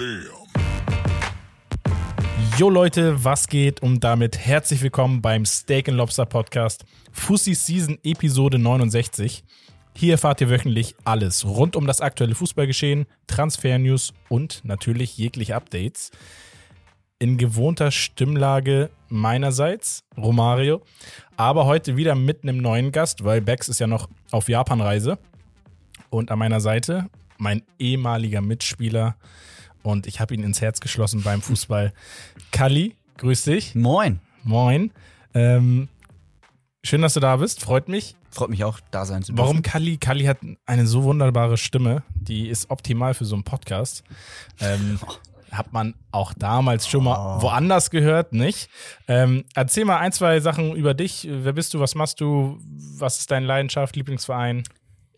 Damn. Jo Leute, was geht? Und damit herzlich willkommen beim Steak Lobster Podcast Fussi Season Episode 69. Hier erfahrt ihr wöchentlich alles rund um das aktuelle Fußballgeschehen, Transfer-News und natürlich jegliche Updates. In gewohnter Stimmlage meinerseits, Romario, aber heute wieder mit einem neuen Gast, weil Bex ist ja noch auf Japanreise. Und an meiner Seite mein ehemaliger Mitspieler und ich habe ihn ins Herz geschlossen beim Fußball. Kali, grüß dich. Moin. Moin. Ähm, schön, dass du da bist. Freut mich. Freut mich auch, da sein zu dürfen. Warum Kali? Kali hat eine so wunderbare Stimme. Die ist optimal für so einen Podcast. Ähm, hat man auch damals schon mal Oh. woanders gehört, nicht? Ähm, erzähl mal ein, zwei Sachen über dich. Wer bist du? Was machst du? Was ist deine Leidenschaft? Lieblingsverein?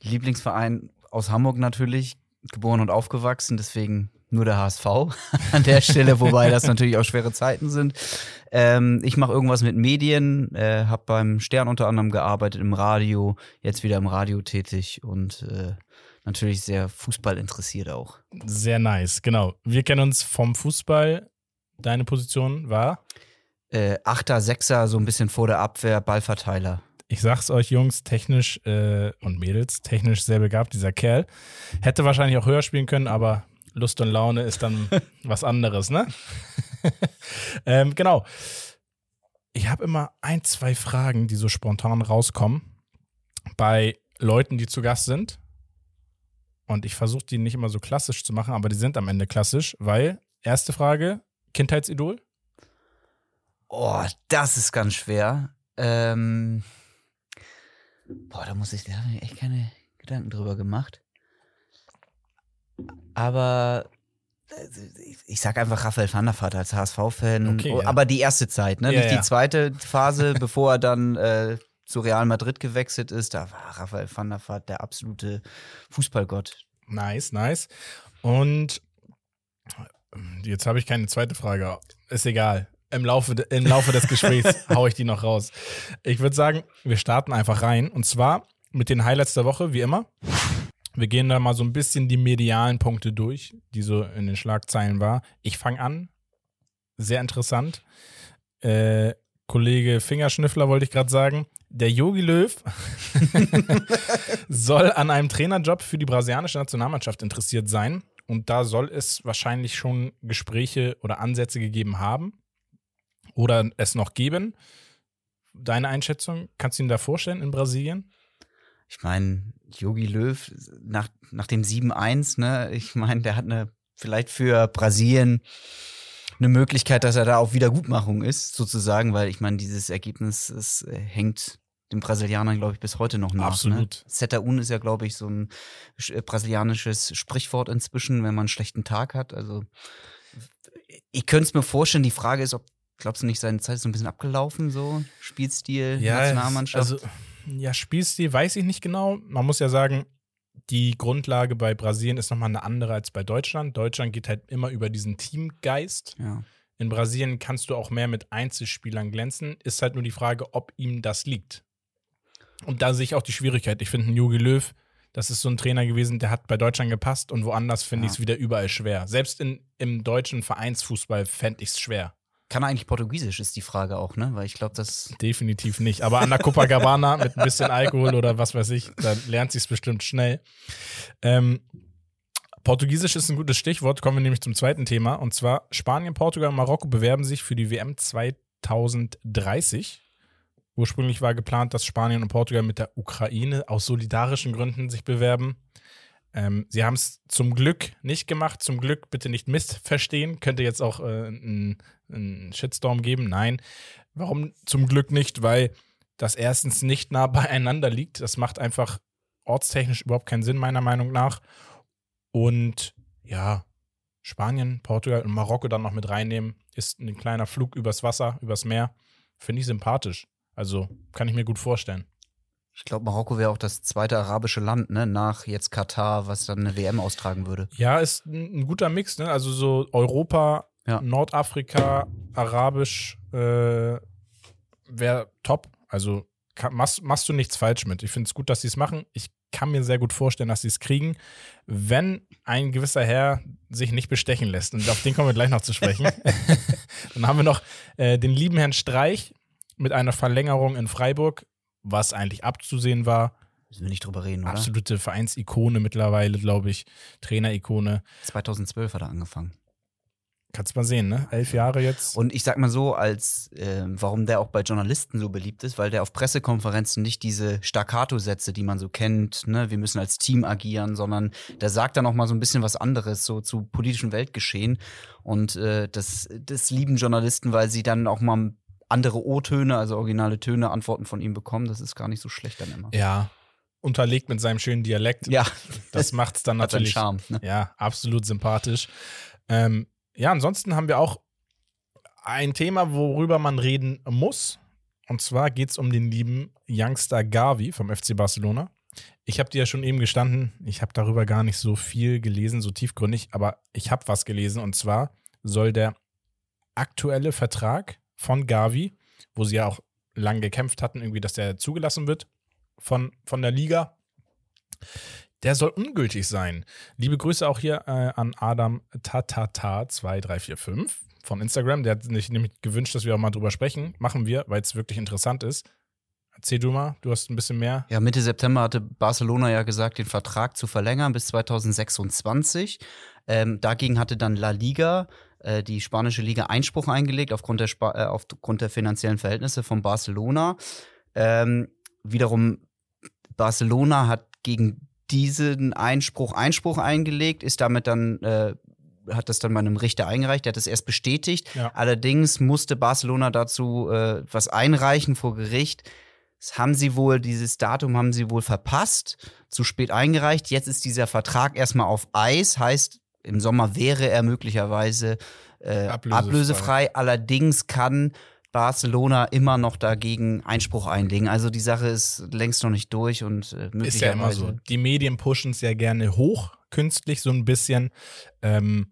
Lieblingsverein aus Hamburg natürlich, geboren und aufgewachsen, deswegen nur der HSV an der Stelle, wobei das natürlich auch schwere Zeiten sind. Ähm, ich mache irgendwas mit Medien, äh, habe beim Stern unter anderem gearbeitet, im Radio, jetzt wieder im Radio tätig und äh, natürlich sehr Fußball interessiert auch. Sehr nice, genau. Wir kennen uns vom Fußball. Deine Position war? Äh, Achter, Sechser, so ein bisschen vor der Abwehr, Ballverteiler. ich sag's euch, Jungs, technisch äh, und Mädels, technisch sehr begabt, dieser Kerl. Hätte wahrscheinlich auch höher spielen können, aber Lust und Laune ist dann was anderes, ne? ähm, genau. Ich habe immer ein, zwei Fragen, die so spontan rauskommen bei Leuten, die zu Gast sind. Und ich versuche die nicht immer so klassisch zu machen, aber die sind am Ende klassisch, weil erste Frage, Kindheitsidol? Oh, das ist ganz schwer. Ähm, boah, da muss ich, da habe ich echt keine Gedanken drüber gemacht. Aber äh, ich, sag einfach Raphael van der Vaart als HSV-Fan. Okay, Oh, ja. Aber die erste Zeit, ne? Ja, Nicht ja. die zweite Phase, bevor er dann äh, zu Real Madrid gewechselt ist. Da war Raphael van der Vaart der absolute Fußballgott. Nice, nice. Und ähm, jetzt habe ich keine zweite Frage. Ist egal. Im Laufe, Im Laufe des Gesprächs haue ich die noch raus. Ich würde sagen, wir starten einfach rein. Und zwar mit den Highlights der Woche, wie immer. Wir gehen da mal so ein bisschen die medialen Punkte durch, die so in den Schlagzeilen war. Ich fange an. Sehr interessant. Äh, Kollege Fingerschnüffler wollte ich gerade sagen. Der Yogi Löw soll an einem Trainerjob für die brasilianische Nationalmannschaft interessiert sein. Und da soll es wahrscheinlich schon Gespräche oder Ansätze gegeben haben. Oder es noch geben. Deine Einschätzung, kannst du ihn da vorstellen in Brasilien? Ich meine, Yogi Löw nach, nach dem 7-1, ne, ich meine, der hat eine, vielleicht für Brasilien eine Möglichkeit, dass er da auf Wiedergutmachung ist, sozusagen, weil ich meine, dieses Ergebnis es, äh, hängt den Brasilianern, glaube ich, bis heute noch nach. Absolut. Ne? Zeta-Un ist ja, glaube ich, so ein äh, brasilianisches Sprichwort inzwischen, wenn man einen schlechten Tag hat. Also, ich könnte es mir vorstellen, die Frage ist, ob, glaubst du nicht, seine Zeit ist so ein bisschen abgelaufen, so Spielstil, Nationalmannschaft? Also, ja, Spielstil weiß ich nicht genau. Man muss ja sagen, die Grundlage bei Brasilien ist nochmal eine andere als bei Deutschland. Deutschland geht halt immer über diesen Teamgeist. ja. In Brasilien kannst du auch mehr mit Einzelspielern glänzen. Ist halt nur die Frage, ob ihm das liegt. Und da sehe ich auch die Schwierigkeit. Ich finde, Jogi Löw, das ist so ein Trainer gewesen, der hat bei Deutschland gepasst und woanders finde Ja. ich es wieder überall schwer. Selbst in, im deutschen Vereinsfußball fände ich es schwer. Kann er eigentlich Portugiesisch, ist die Frage auch, ne? Weil ich glaube, das. Definitiv nicht. Aber an der Copacabana mit ein bisschen Alkohol oder was weiß ich, da lernt sich es bestimmt schnell. Ähm, Portugiesisch ist ein gutes Stichwort. Kommen wir nämlich zum zweiten Thema. Und zwar Spanien, Portugal und Marokko bewerben sich für die WM 2030. Ursprünglich war geplant, dass Spanien und Portugal mit der Ukraine aus solidarischen Gründen sich bewerben. Ähm, sie haben es zum Glück nicht gemacht. Zum Glück bitte nicht missverstehen. Könnte jetzt auch äh, einen einen Shitstorm geben. Nein. Warum zum Glück nicht? Weil das erstens nicht nah beieinander liegt. Das macht einfach ortstechnisch überhaupt keinen Sinn, meiner Meinung nach. Und ja, Spanien, Portugal und Marokko dann noch mit reinnehmen, ist ein kleiner Flug übers Wasser, übers Meer. Finde ich sympathisch. Also kann ich mir gut vorstellen. Ich glaube, Marokko wäre auch das zweite arabische Land, ne? Nach jetzt Katar, was dann eine WM austragen würde. Ja, ist ein, ein guter Mix, ne? Also so Europa, Ja. Nordafrika, Arabisch äh, wäre top. Also kann, machst, machst du nichts falsch mit. Ich finde es gut, dass sie es machen. Ich kann mir sehr gut vorstellen, dass sie es kriegen. Wenn ein gewisser Herr, sich nicht bestechen lässt. Und auf den kommen wir gleich noch zu sprechen. Dann haben wir noch äh, den lieben Herrn Streich mit einer Verlängerung in Freiburg, was eigentlich abzusehen war. Müssen wir nicht drüber reden, oder? Absolute Vereinsikone mittlerweile, glaube ich. Trainerikone. 2012 hat er angefangen. Kannst mal sehen, ne? Elf Jahre jetzt. Und ich sag mal so, als äh, warum der auch bei Journalisten so beliebt ist, weil der auf Pressekonferenzen nicht diese Staccato-Sätze, die man so kennt, ne, wir müssen als Team agieren, sondern der sagt dann auch mal so ein bisschen was anderes, so zu politischen Weltgeschehen. Und äh, das, das lieben Journalisten, weil sie dann auch mal andere O-Töne, also originale Töne, Antworten von ihm bekommen. Das ist gar nicht so schlecht dann immer. Ja. Unterlegt mit seinem schönen Dialekt. Ja, Das macht's dann natürlich. Charme. Ne? Ja, absolut sympathisch. Ähm, ja, ansonsten haben wir auch ein Thema, worüber man reden muss. Und zwar geht es um den lieben Youngster Gavi vom FC Barcelona. Ich habe dir ja schon eben gestanden, ich habe darüber gar nicht so viel gelesen, so tiefgründig, aber ich habe was gelesen. Und zwar soll der aktuelle Vertrag von Gavi, wo sie ja auch lang gekämpft hatten, irgendwie, dass der zugelassen wird von, von der Liga, der soll ungültig sein. Liebe Grüße auch hier äh, an Adam Tatata2345 von Instagram. Der hat sich nämlich gewünscht, dass wir auch mal drüber sprechen. Machen wir, weil es wirklich interessant ist. Erzähl du mal, du hast ein bisschen mehr. Ja, Mitte September hatte Barcelona ja gesagt, den Vertrag zu verlängern bis 2026. Ähm, dagegen hatte dann La Liga, äh, die spanische Liga, Einspruch eingelegt aufgrund der, Spa äh, aufgrund der finanziellen Verhältnisse von Barcelona. Ähm, wiederum, Barcelona hat gegen diesen Einspruch Einspruch eingelegt, ist damit dann äh, hat das dann bei einem Richter eingereicht, der hat es erst bestätigt. Ja. Allerdings musste Barcelona dazu äh, was einreichen vor Gericht. Das haben sie wohl, dieses Datum haben sie wohl verpasst, zu spät eingereicht. Jetzt ist dieser Vertrag erstmal auf Eis, heißt, im Sommer wäre er möglicherweise äh, Ablösefrei. ablösefrei. Allerdings kann Barcelona immer noch dagegen Einspruch einlegen. Also die Sache ist längst noch nicht durch und äh, möglicherweise. Ist ja immer so. Die Medien pushen es ja gerne hoch, künstlich so ein bisschen. Ähm,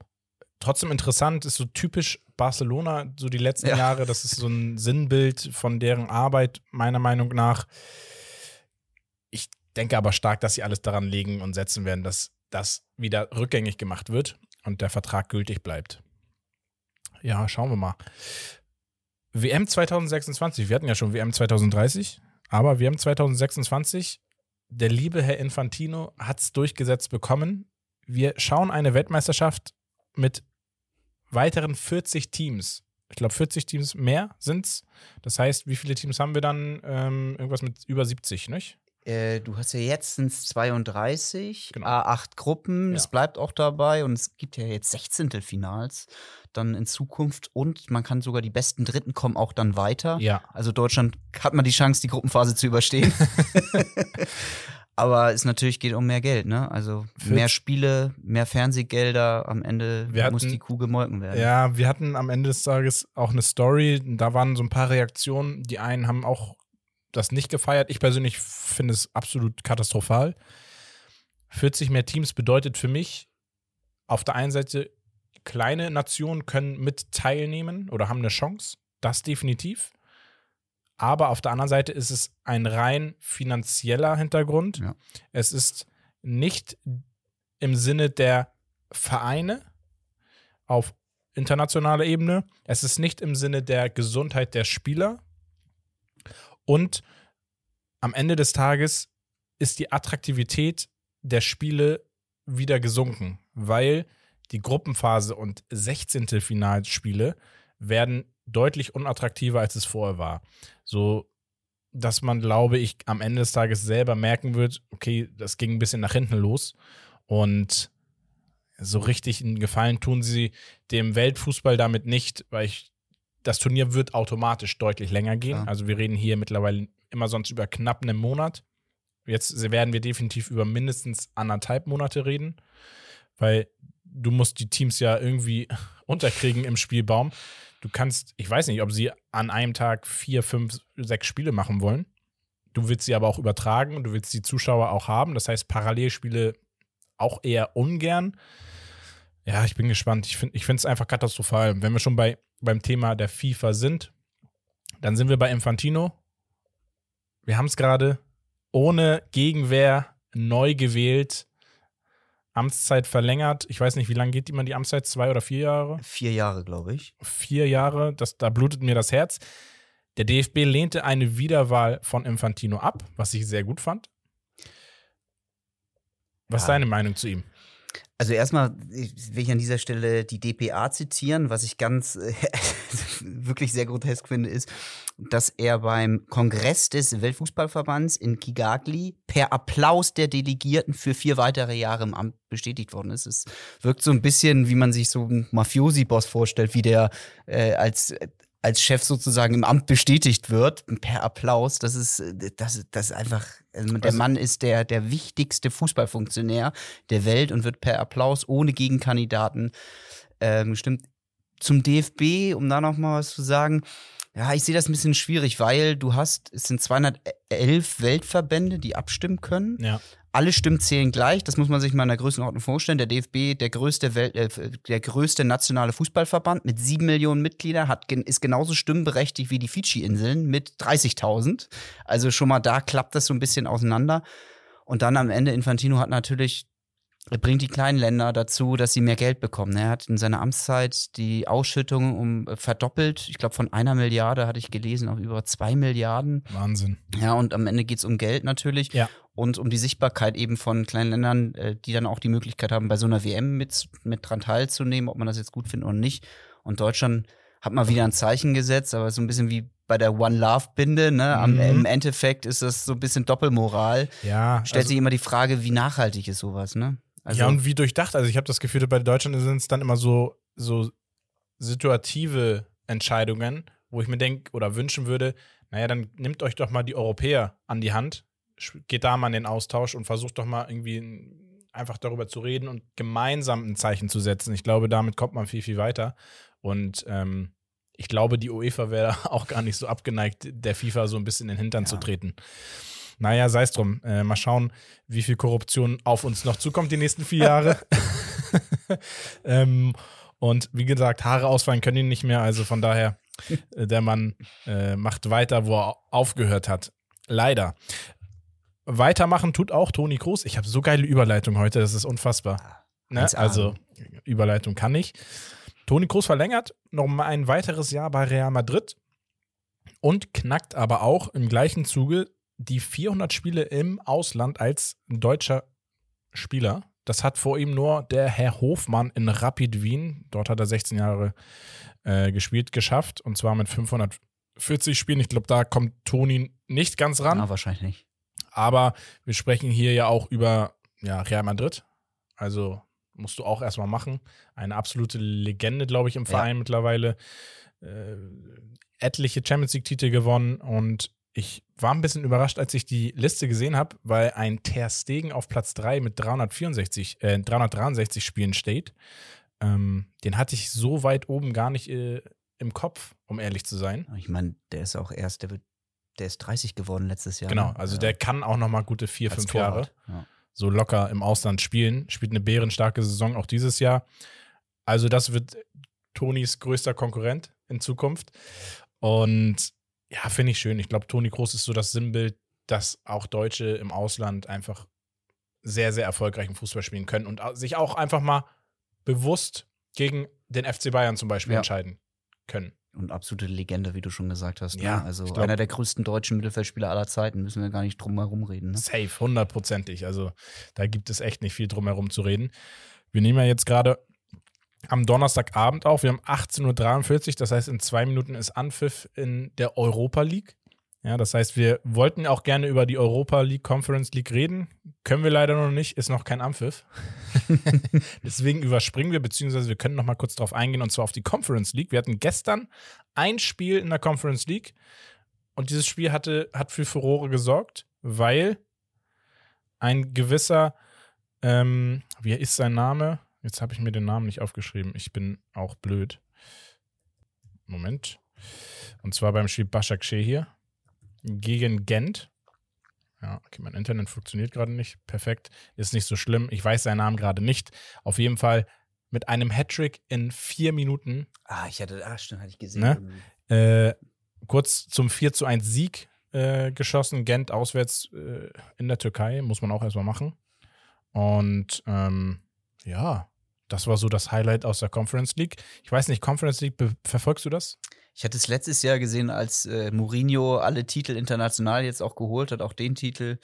trotzdem interessant, ist so typisch Barcelona, so die letzten Ja. Jahre. Das ist so ein Sinnbild von deren Arbeit, meiner Meinung nach. Ich denke aber stark, dass sie alles daran legen und setzen werden, dass das wieder rückgängig gemacht wird und der Vertrag gültig bleibt. Ja, schauen wir mal. WM 2026, wir hatten ja schon WM 2030, aber WM 2026, der liebe Herr Infantino hat es durchgesetzt bekommen. Wir schauen eine Weltmeisterschaft mit weiteren 40 Teams. Ich glaube, 40 Teams mehr sind's. Das heißt, wie viele Teams haben wir dann? Ähm, irgendwas mit über 70, nicht? Äh, du hast ja jetzt sind's 32, Genau. A8 Gruppen, Ja. es bleibt auch dabei und es gibt ja jetzt 16. Finals dann in Zukunft und man kann sogar die besten Dritten kommen auch dann weiter. Ja. Also Deutschland hat man die Chance, die Gruppenphase zu überstehen. Aber es natürlich geht um mehr Geld, ne? Also Für- mehr Spiele, mehr Fernsehgelder, am Ende Wir muss hatten- die Kuh gemolken werden. Ja, wir hatten am Ende des Tages auch eine Story. Da waren so ein paar Reaktionen. Die einen haben auch das nicht gefeiert. Ich persönlich finde es absolut katastrophal. 40 mehr Teams bedeutet für mich auf der einen Seite, kleine Nationen können mit teilnehmen oder haben eine Chance. Das definitiv. Aber auf der anderen Seite ist es ein rein finanzieller Hintergrund. Ja. Es ist nicht im Sinne der Vereine auf internationaler Ebene. Es ist nicht im Sinne der Gesundheit der Spieler. Und am Ende des Tages ist die Attraktivität der Spiele wieder gesunken, weil die Gruppenphase und 16. Finalspiele werden deutlich unattraktiver, als es vorher war. So, dass man, glaube ich, am Ende des Tages selber merken wird, okay, das ging ein bisschen nach hinten los. Und so richtig einen Gefallen tun sie dem Weltfußball damit nicht, weil ich, das Turnier wird automatisch deutlich länger gehen. Klar. Also wir reden hier mittlerweile immer sonst über knapp einen Monat. Jetzt werden wir definitiv über mindestens anderthalb Monate reden, weil du musst die Teams ja irgendwie unterkriegen im Spielbaum. Du kannst, ich weiß nicht, ob sie an einem Tag vier, fünf, sechs Spiele machen wollen. Du willst sie aber auch übertragen und du willst die Zuschauer auch haben. Das heißt, Parallelspiele auch eher ungern. Ja, ich bin gespannt. Ich finde es einfach katastrophal. Wenn wir schon bei, beim Thema der FIFA sind, dann sind wir bei Infantino. Wir haben es gerade ohne Gegenwehr neu gewählt Amtszeit verlängert. Ich weiß nicht, wie lange geht immer die Amtszeit? Zwei oder vier Jahre? Vier Jahre, glaube ich. Vier Jahre, das, da blutet mir das Herz. Der DFB lehnte eine Wiederwahl von Infantino ab, was ich sehr gut fand. Was ist Ja. deine Meinung zu ihm? Also erstmal will ich an dieser Stelle die DPA zitieren, was ich ganz äh, wirklich sehr grotesk finde, ist, dass er beim Kongress des Weltfußballverbands in Kigali per Applaus der Delegierten für vier weitere Jahre im Amt bestätigt worden ist. Es wirkt so ein bisschen, wie man sich so einen Mafiosi-Boss vorstellt, wie der äh, als als Chef sozusagen im Amt bestätigt wird, per Applaus, das ist, das, das ist einfach, also der Also- Mann ist der, der wichtigste Fußballfunktionär der Welt und wird per Applaus ohne Gegenkandidaten ähm, gestimmt. Zum DFB, um da noch mal was zu sagen, ja, ich sehe das ein bisschen schwierig, weil du hast, es sind 211 Weltverbände, die abstimmen können Ja. alle Stimmen zählen gleich. Das muss man sich mal in der Größenordnung vorstellen. Der DFB, der größte, Welt, äh, der größte nationale Fußballverband mit sieben Millionen Mitgliedern, hat, ist genauso stimmberechtigt wie die Fidschi-Inseln mit 30.000. Also schon mal da klappt das so ein bisschen auseinander. Und dann am Ende, Infantino hat natürlich, er bringt die kleinen Länder dazu, dass sie mehr Geld bekommen. Er hat in seiner Amtszeit die Ausschüttung um äh, verdoppelt. Ich glaube, von einer Milliarde hatte ich gelesen auf über zwei Milliarden. Wahnsinn. Ja, und am Ende geht's um Geld natürlich Ja. und um die Sichtbarkeit eben von kleinen Ländern, äh, die dann auch die Möglichkeit haben, bei so einer WM mit, mit dran teilzunehmen, ob man das jetzt gut findet oder nicht. Und Deutschland hat mal wieder ein Zeichen gesetzt, aber so ein bisschen wie bei der One Love Binde, ne? Am, Mhm. Im Endeffekt ist das so ein bisschen Doppelmoral. Ja. Stellt sich immer die Frage, wie nachhaltig ist sowas, ne? Also, ja, und wie durchdacht. Also ich habe das Gefühl, bei Deutschland sind es dann immer so, so situative Entscheidungen, wo ich mir denke oder wünschen würde, naja, dann nehmt euch doch mal die Europäer an die Hand, geht da mal in den Austausch und versucht doch mal irgendwie einfach darüber zu reden und gemeinsam ein Zeichen zu setzen. Ich glaube, damit kommt man viel, viel weiter. Und ähm, ich glaube, die UEFA wäre auch gar nicht so abgeneigt, der FIFA so ein bisschen in den Hintern zu Ja. treten. Naja, sei es drum. Äh, mal schauen, wie viel Korruption auf uns noch zukommt die nächsten vier Jahre. ähm, und wie gesagt, Haare ausfallen können ihn nicht mehr. Also von daher, äh, der Mann äh, macht weiter, wo er aufgehört hat. Leider. Weitermachen tut auch Toni Kroos. Ich habe so geile Überleitung heute, das ist unfassbar. Ne? 1A. Also, Überleitung kann ich. Toni Kroos verlängert noch mal ein weiteres Jahr bei Real Madrid und knackt aber auch im gleichen Zuge die 400 Spiele im Ausland als deutscher Spieler. Das hat vor ihm nur der Herr Hofmann in Rapid Wien, dort hat er 16 Jahre äh, gespielt, geschafft. Und zwar mit 540 Spielen. Ich glaube, da kommt Toni nicht ganz ran. ja, wahrscheinlich nicht. Aber wir sprechen hier ja auch über ja, Real Madrid. Also musst du auch erstmal machen. Eine absolute Legende, glaube ich, im Ja. Verein mittlerweile. Äh, etliche Champions League-Titel gewonnen und ich war ein bisschen überrascht, als ich die Liste gesehen habe, weil ein Ter Stegen auf Platz 3 mit 364, äh, 363 Spielen steht. Ähm, den hatte ich so weit oben gar nicht äh, im Kopf, um ehrlich zu sein. Ich meine, der ist auch erst, der wird, der ist 30 geworden letztes Jahr. Genau, ne? also Ja. der kann auch noch mal gute vier, Als fünf Jahre. Torwart, Ja. so locker im Ausland spielen. Spielt eine bärenstarke Saison auch dieses Jahr. Also, das wird Tonis größter Konkurrent in Zukunft. Und ja, finde ich schön. Ich glaube, Toni Kroos ist so das Sinnbild, dass auch Deutsche im Ausland einfach sehr, sehr erfolgreichen Fußball spielen können und sich auch einfach mal bewusst gegen den FC Bayern zum Beispiel Ja. entscheiden können. Und absolute Legende, wie du schon gesagt hast. Ja, ne? Also glaub- einer der größten deutschen Mittelfeldspieler aller Zeiten, müssen wir gar nicht drum herum reden. Ne? Safe, hundertprozentig. Also da gibt es echt nicht viel drum herum zu reden. Wir nehmen ja jetzt gerade am Donnerstagabend auf. Wir haben 18.43 Uhr, das heißt, in zwei Minuten ist Anpfiff in der Europa League. Ja, das heißt, wir wollten auch gerne über die Europa League Conference League reden. Können wir leider noch nicht, ist noch kein Anpfiff. Deswegen überspringen wir, beziehungsweise wir können noch mal kurz drauf eingehen, und zwar auf die Conference League. Wir hatten gestern ein Spiel in der Conference League und dieses Spiel hatte, hat für Furore gesorgt, weil ein gewisser, ähm, wie ist sein Name? Jetzt habe ich mir den Namen nicht aufgeschrieben. Ich bin auch blöd. Moment. Und zwar beim Spiel Başakşehir hier gegen Gent. Ja, okay, mein Internet funktioniert gerade nicht. Perfekt. Ist nicht so schlimm. Ich weiß seinen Namen gerade nicht. Auf jeden Fall mit einem Hattrick in vier Minuten Ah, ich hatte, ah, stimmt, hatte ich gesehen. Ne? äh, kurz zum 4 zu 1 Sieg äh, geschossen. Gent auswärts äh, in der Türkei, muss man auch erstmal machen. Und ähm, ja, das war so das Highlight aus der Conference League. Ich weiß nicht, Conference League, verfolgst du das? Ich hatte es letztes Jahr gesehen, als äh, Mourinho alle Titel international jetzt auch geholt hat, auch den Titel.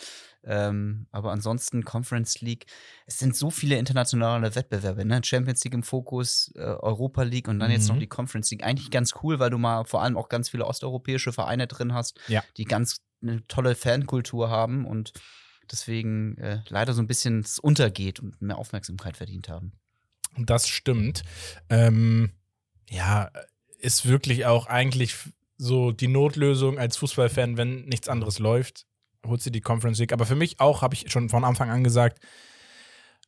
Ähm, aber ansonsten Conference League. Es sind so viele internationale Wettbewerbe, ne? Champions League im Fokus, äh, Europa League und dann mhm. jetzt noch mhm. die Conference League. Eigentlich ganz cool, weil du mal vor allem auch ganz viele osteuropäische Vereine drin hast, ja. die ganz eine tolle Fankultur haben und deswegen äh, leider so ein bisschen untergeht und mehr Aufmerksamkeit verdient haben. Das stimmt. Ähm, ja, ist wirklich auch eigentlich so die Notlösung als Fußballfan, wenn nichts anderes läuft, holt sie die Conference League. Aber für mich auch, habe ich schon von Anfang an gesagt,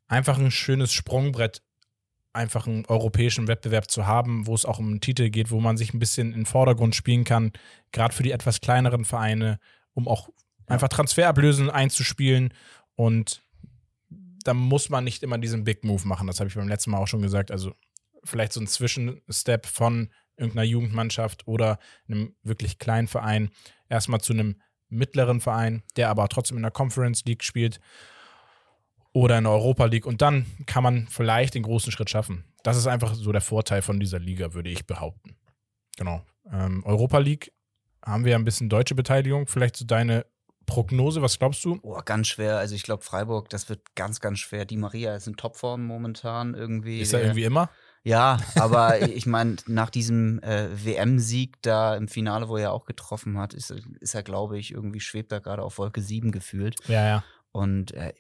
einfach ein schönes Sprungbrett, einfach einen europäischen Wettbewerb zu haben, wo es auch um einen Titel geht, wo man sich ein bisschen in den Vordergrund spielen kann, gerade für die etwas kleineren Vereine, um auch einfach Transferablösen einzuspielen und da muss man nicht immer diesen Big Move machen. Das habe ich beim letzten Mal auch schon gesagt. Also vielleicht so ein Zwischenstep von irgendeiner Jugendmannschaft oder einem wirklich kleinen Verein erstmal zu einem mittleren Verein, der aber trotzdem in der Conference League spielt oder in der Europa League und dann kann man vielleicht den großen Schritt schaffen. Das ist einfach so der Vorteil von dieser Liga, würde ich behaupten. Genau. Ähm, Europa League haben wir ja ein bisschen deutsche Beteiligung. Vielleicht so deine Prognose, was glaubst du? Oh, ganz schwer. Also ich glaube, Freiburg, das wird ganz, ganz schwer. Die Maria ist in Topform momentan irgendwie. Ist er irgendwie immer? Ja, aber ich meine, nach diesem äh, WM-Sieg da im Finale, wo er auch getroffen hat, ist, ist er, glaube ich, irgendwie schwebt er gerade auf Wolke 7 gefühlt. Ja, ja. Und äh,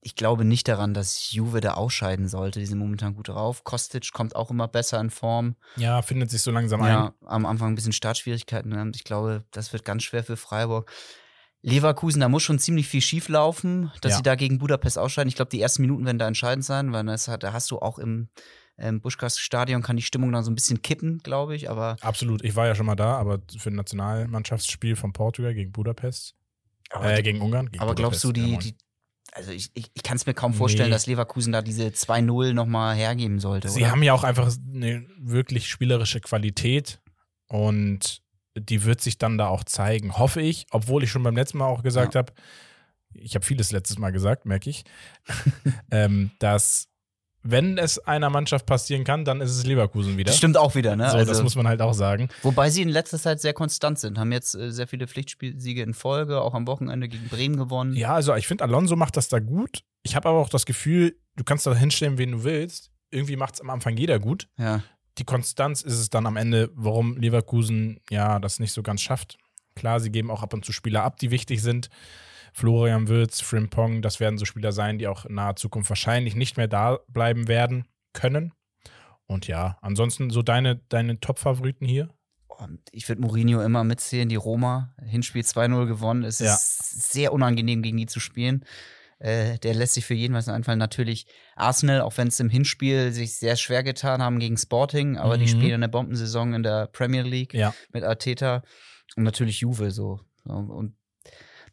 ich glaube nicht daran, dass Juve da ausscheiden sollte. Die sind momentan gut drauf. Kostic kommt auch immer besser in Form. Ja, findet sich so langsam ja, ein. am Anfang ein bisschen Startschwierigkeiten. Ich glaube, das wird ganz schwer für Freiburg. Leverkusen, da muss schon ziemlich viel schief laufen, dass ja. sie da gegen Budapest ausscheiden. Ich glaube, die ersten Minuten werden da entscheidend sein, weil das da hast du auch im ähm, Buschkast-Stadion kann die Stimmung dann so ein bisschen kippen, glaube ich. Aber Absolut, ich war ja schon mal da, aber für ein Nationalmannschaftsspiel von Portugal gegen Budapest, äh, gegen Ungarn. Gegen aber Budapest, glaubst du, die, die also ich, ich, ich kann es mir kaum vorstellen, nee. dass Leverkusen da diese 2-0 nochmal hergeben sollte. Sie oder? haben ja auch einfach eine wirklich spielerische Qualität und die wird sich dann da auch zeigen, hoffe ich, obwohl ich schon beim letzten Mal auch gesagt ja. habe, ich habe vieles letztes Mal gesagt, merke ich, ähm, dass wenn es einer Mannschaft passieren kann, dann ist es Leverkusen wieder. Das stimmt auch wieder, ne? So, also, das muss man halt auch sagen. Wobei sie in letzter Zeit sehr konstant sind, haben jetzt äh, sehr viele Pflichtspielsiege in Folge, auch am Wochenende gegen Bremen gewonnen. Ja, also ich finde, Alonso macht das da gut. Ich habe aber auch das Gefühl, du kannst da hinstellen, wen du willst. Irgendwie macht es am Anfang jeder gut. Ja. Die Konstanz ist es dann am Ende, warum Leverkusen ja das nicht so ganz schafft. Klar, sie geben auch ab und zu Spieler ab, die wichtig sind. Florian Würz, Frimpong, das werden so Spieler sein, die auch in naher Zukunft wahrscheinlich nicht mehr da bleiben werden können. Und ja, ansonsten so deine, deine Top-Favoriten hier? Und ich würde Mourinho immer mitzählen, die Roma, Hinspiel 2-0 gewonnen. Es ja. ist sehr unangenehm, gegen die zu spielen. Äh, der lässt sich für jeden was einfallen. Natürlich Arsenal, auch wenn es im Hinspiel sich sehr schwer getan haben gegen Sporting, aber mhm. die spielen eine Bombensaison in der Premier League ja. mit Arteta. Und natürlich Juve so. Und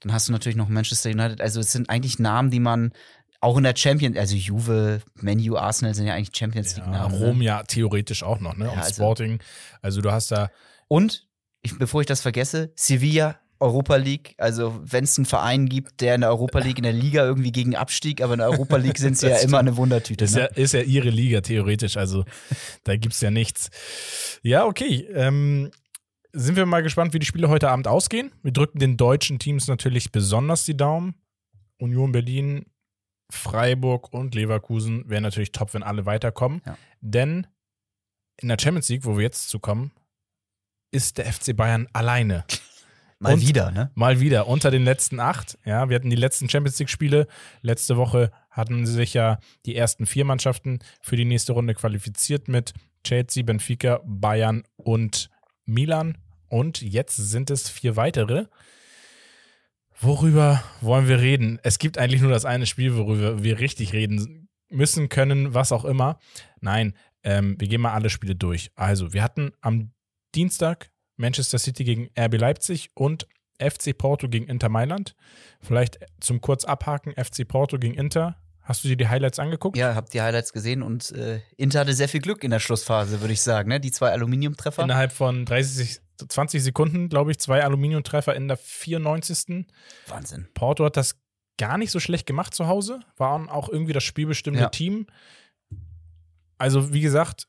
dann hast du natürlich noch Manchester United. Also es sind eigentlich Namen, die man auch in der Champions, also Juve, Menu, Arsenal sind ja eigentlich Champions League Namen. Ja, Rom ne? ja theoretisch auch noch, ne? Ja, Und also, Sporting. Also du hast da. Und, ich, bevor ich das vergesse, Sevilla Europa League, also wenn es einen Verein gibt, der in der Europa League, in der Liga irgendwie gegen Abstieg, aber in der Europa League sind sie ja immer eine Wundertüte. Ist, ne? ja, ist ja ihre Liga theoretisch, also da gibt es ja nichts. Ja, okay. Ähm, sind wir mal gespannt, wie die Spiele heute Abend ausgehen. Wir drücken den deutschen Teams natürlich besonders die Daumen. Union Berlin, Freiburg und Leverkusen wären natürlich top, wenn alle weiterkommen. Ja. Denn in der Champions League, wo wir jetzt zu kommen, ist der FC Bayern alleine. Mal und wieder, ne? Mal wieder, unter den letzten acht. Ja, wir hatten die letzten Champions League-Spiele. Letzte Woche hatten sich ja die ersten vier Mannschaften für die nächste Runde qualifiziert mit Chelsea, Benfica, Bayern und Milan und jetzt sind es vier weitere. Worüber wollen wir reden? Es gibt eigentlich nur das eine Spiel, worüber wir richtig reden müssen, können, was auch immer. Nein, ähm, wir gehen mal alle Spiele durch. Also, wir hatten am Dienstag Manchester City gegen RB Leipzig und FC Porto gegen Inter Mailand. Vielleicht zum kurz abhaken, FC Porto gegen Inter Hast du dir die Highlights angeguckt? Ja, hab die Highlights gesehen und äh, Inter hatte sehr viel Glück in der Schlussphase, würde ich sagen. Ne? Die zwei Aluminiumtreffer. Innerhalb von 30, 20 Sekunden, glaube ich, zwei Aluminiumtreffer in der 94. Wahnsinn. Porto hat das gar nicht so schlecht gemacht zu Hause. Waren auch irgendwie das spielbestimmte ja. Team. also wie gesagt,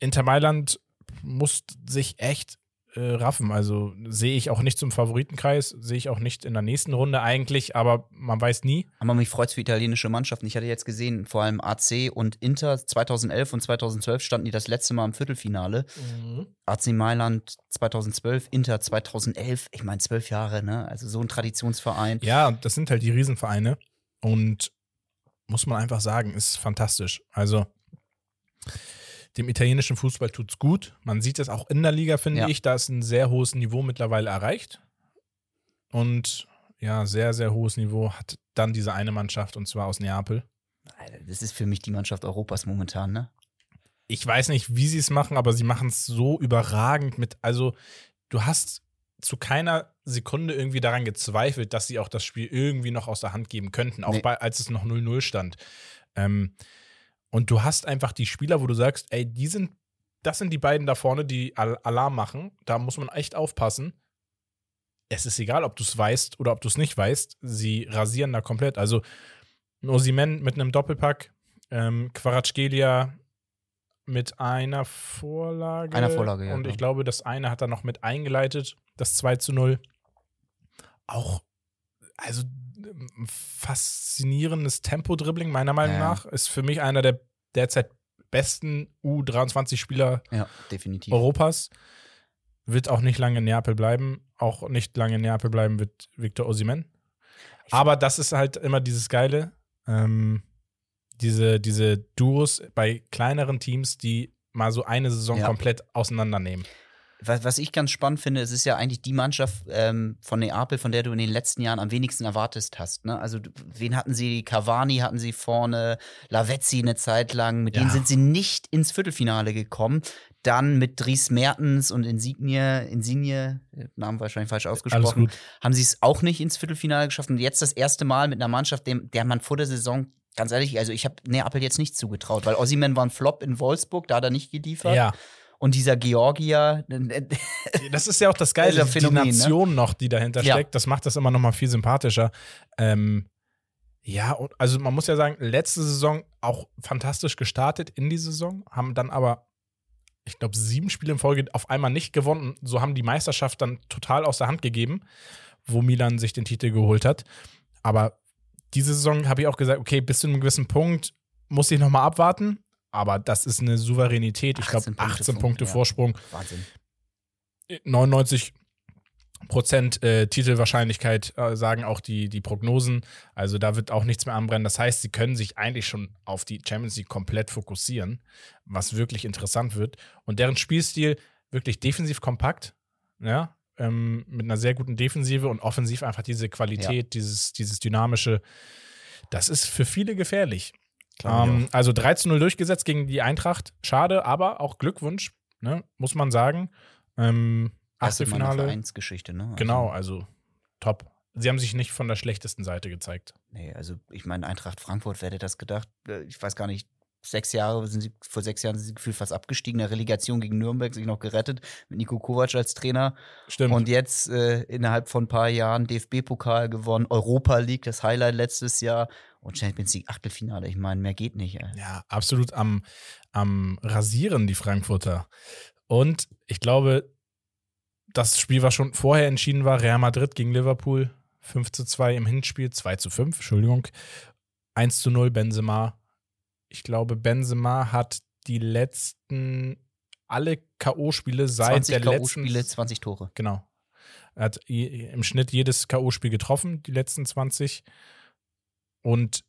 Inter Mailand muss sich echt äh, raffen. Also sehe ich auch nicht zum Favoritenkreis, sehe ich auch nicht in der nächsten Runde eigentlich, aber man weiß nie. Aber mich freut es für italienische Mannschaften. Ich hatte jetzt gesehen, vor allem AC und Inter 2011 und 2012 standen die das letzte Mal im Viertelfinale. Mhm. AC Mailand 2012, Inter 2011. Ich meine, zwölf Jahre, ne? Also so ein Traditionsverein. Ja, das sind halt die Riesenvereine und muss man einfach sagen, ist fantastisch. Also dem italienischen Fußball tut es gut. Man sieht es auch in der Liga, finde ja. ich. Da ist ein sehr hohes Niveau mittlerweile erreicht. Und ja, sehr, sehr hohes Niveau hat dann diese eine Mannschaft und zwar aus Neapel. Das ist für mich die Mannschaft Europas momentan, ne? Ich weiß nicht, wie sie es machen, aber sie machen es so überragend mit. Also, du hast zu keiner Sekunde irgendwie daran gezweifelt, dass sie auch das Spiel irgendwie noch aus der Hand geben könnten, auch nee. bei, als es noch 0-0 stand. Ähm, und du hast einfach die Spieler, wo du sagst, ey, die sind, das sind die beiden da vorne, die Alarm machen. Da muss man echt aufpassen. Es ist egal, ob du es weißt oder ob du es nicht weißt. Sie rasieren da komplett. Also Osimen mit einem Doppelpack, ähm, Quaratschgelia mit einer Vorlage. Einer Vorlage, ja. Und ich glaube, das eine hat er noch mit eingeleitet, das 2 zu 0. Auch, also faszinierendes Tempo-Dribbling, meiner Meinung ja. nach. Ist für mich einer der derzeit besten U23-Spieler ja. Europas. Wird auch nicht lange in Neapel bleiben. Auch nicht lange in Neapel bleiben wird Victor Osimen. Aber das ist halt immer dieses Geile. Ähm, diese, diese Duos bei kleineren Teams, die mal so eine Saison ja. komplett auseinandernehmen was, was ich ganz spannend finde, es ist ja eigentlich die Mannschaft ähm, von Neapel, von der du in den letzten Jahren am wenigsten erwartet hast. Ne? Also, wen hatten sie? Cavani hatten sie vorne, Lavezzi eine Zeit lang. Mit ja. denen sind sie nicht ins Viertelfinale gekommen. Dann mit Dries Mertens und Insigne, Insigne, Namen wahrscheinlich falsch ausgesprochen, haben sie es auch nicht ins Viertelfinale geschafft. Und jetzt das erste Mal mit einer Mannschaft, dem, der man vor der Saison ganz ehrlich, also ich habe Neapel jetzt nicht zugetraut, weil Ossiman war ein Flop in Wolfsburg, da hat er nicht geliefert. Ja. Und dieser Georgier. das ist ja auch das Geile, Phänomen, die ne? Nation ne? noch, die dahinter ja. steckt. Das macht das immer noch mal viel sympathischer. Ähm, ja, also man muss ja sagen, letzte Saison auch fantastisch gestartet in die Saison, haben dann aber, ich glaube, sieben Spiele in Folge auf einmal nicht gewonnen. So haben die Meisterschaft dann total aus der Hand gegeben, wo Milan sich den Titel geholt hat. Aber diese Saison habe ich auch gesagt, okay, bis zu einem gewissen Punkt muss ich noch mal abwarten. Aber das ist eine Souveränität. Ich glaube, 18 Punkte, Vorsprung. Ja. Wahnsinn. 99 Prozent äh, Titelwahrscheinlichkeit äh, sagen auch die, die Prognosen. Also da wird auch nichts mehr anbrennen. Das heißt, sie können sich eigentlich schon auf die Champions League komplett fokussieren, was wirklich interessant wird. Und deren Spielstil wirklich defensiv kompakt, ja, ähm, mit einer sehr guten Defensive und offensiv einfach diese Qualität, ja. dieses, dieses dynamische. Das ist für viele gefährlich. Ähm, also 3 zu 0 durchgesetzt gegen die Eintracht. Schade, aber auch Glückwunsch, ne, muss man sagen. Ähm, Achtelfinale. Vereinsgeschichte, ne? Also genau, also top. Sie haben sich nicht von der schlechtesten Seite gezeigt. Nee, also ich meine, Eintracht Frankfurt, wer hätte das gedacht? Äh, ich weiß gar nicht, sechs Jahre sind sie, vor sechs Jahren sind sie gefühlt fast abgestiegen, der Relegation gegen Nürnberg sich noch gerettet, mit Nico Kovac als Trainer. Stimmt. Und jetzt äh, innerhalb von ein paar Jahren DFB-Pokal gewonnen, Europa League, das Highlight letztes Jahr und Champions League Achtelfinale. Ich meine, mehr geht nicht. Ey. Ja, absolut am, am Rasieren, die Frankfurter. Und ich glaube, das Spiel, was schon vorher entschieden war, Real Madrid gegen Liverpool, 5 zu 2 im Hinspiel, 2 zu 5, Entschuldigung. 1 zu 0 Benzema. Ich glaube, Benzema hat die letzten, alle K.O.-Spiele seit der letzten. 20 20 Tore. Genau. Er hat im Schnitt jedes K.O.-Spiel getroffen, die letzten 20. Und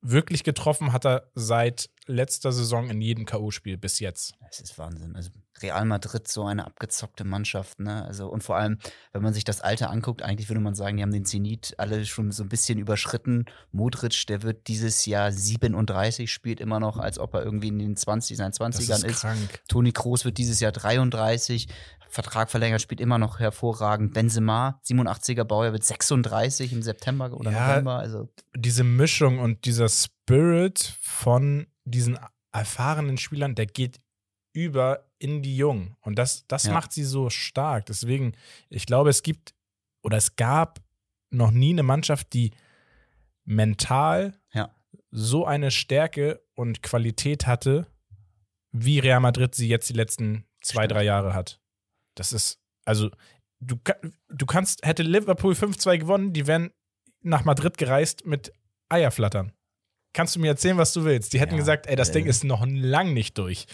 wirklich getroffen hat er seit letzter Saison in jedem K.O.-Spiel bis jetzt. Das ist Wahnsinn. Also Real Madrid, so eine abgezockte Mannschaft, ne? Also, und vor allem, wenn man sich das Alter anguckt, eigentlich würde man sagen, die haben den Zenit alle schon so ein bisschen überschritten. Modric, der wird dieses Jahr 37, spielt immer noch, als ob er irgendwie in den 20, seinen 20ern ist. ist. Toni Kroos wird dieses Jahr 33. Vertrag verlängert, spielt immer noch hervorragend. Benzema, 87er Baujahr, wird 36 im September oder ja, November. Also. Diese Mischung und dieser Spirit von diesen erfahrenen Spielern, der geht über in die Jungen. Und das, das ja. macht sie so stark. Deswegen, ich glaube, es gibt oder es gab noch nie eine Mannschaft, die mental ja. so eine Stärke und Qualität hatte wie Real Madrid sie jetzt die letzten zwei, drei Jahre hat. Das ist, also, du, du kannst, hätte Liverpool 5-2 gewonnen, die wären nach Madrid gereist mit Eierflattern. Kannst du mir erzählen, was du willst? Die hätten Ja, gesagt, ey, das äh. Ding ist noch lang nicht durch.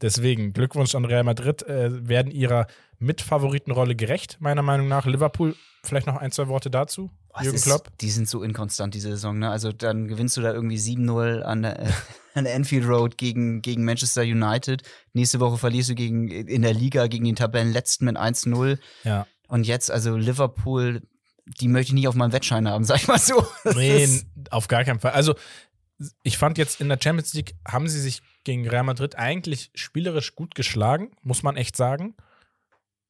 Deswegen Glückwunsch an Real Madrid, äh, werden ihrer Mitfavoritenrolle gerecht, meiner Meinung nach. Liverpool, vielleicht noch ein, zwei Worte dazu. Boah, es Jürgen ist, Klopp. Die sind so inkonstant diese Saison, ne? Also dann gewinnst du da irgendwie 7-0 an der, äh, an Anfield Road gegen, gegen Manchester United. Nächste Woche verlierst du gegen, in der Liga gegen den Tabellenletzten mit 1-0. Ja. Und jetzt, also Liverpool, die möchte ich nicht auf meinem Wettschein haben, sag ich mal so. Das Nee, auf gar keinen Fall. Also, ich fand jetzt in der Champions League haben sie sich gegen Real Madrid eigentlich spielerisch gut geschlagen, muss man echt sagen.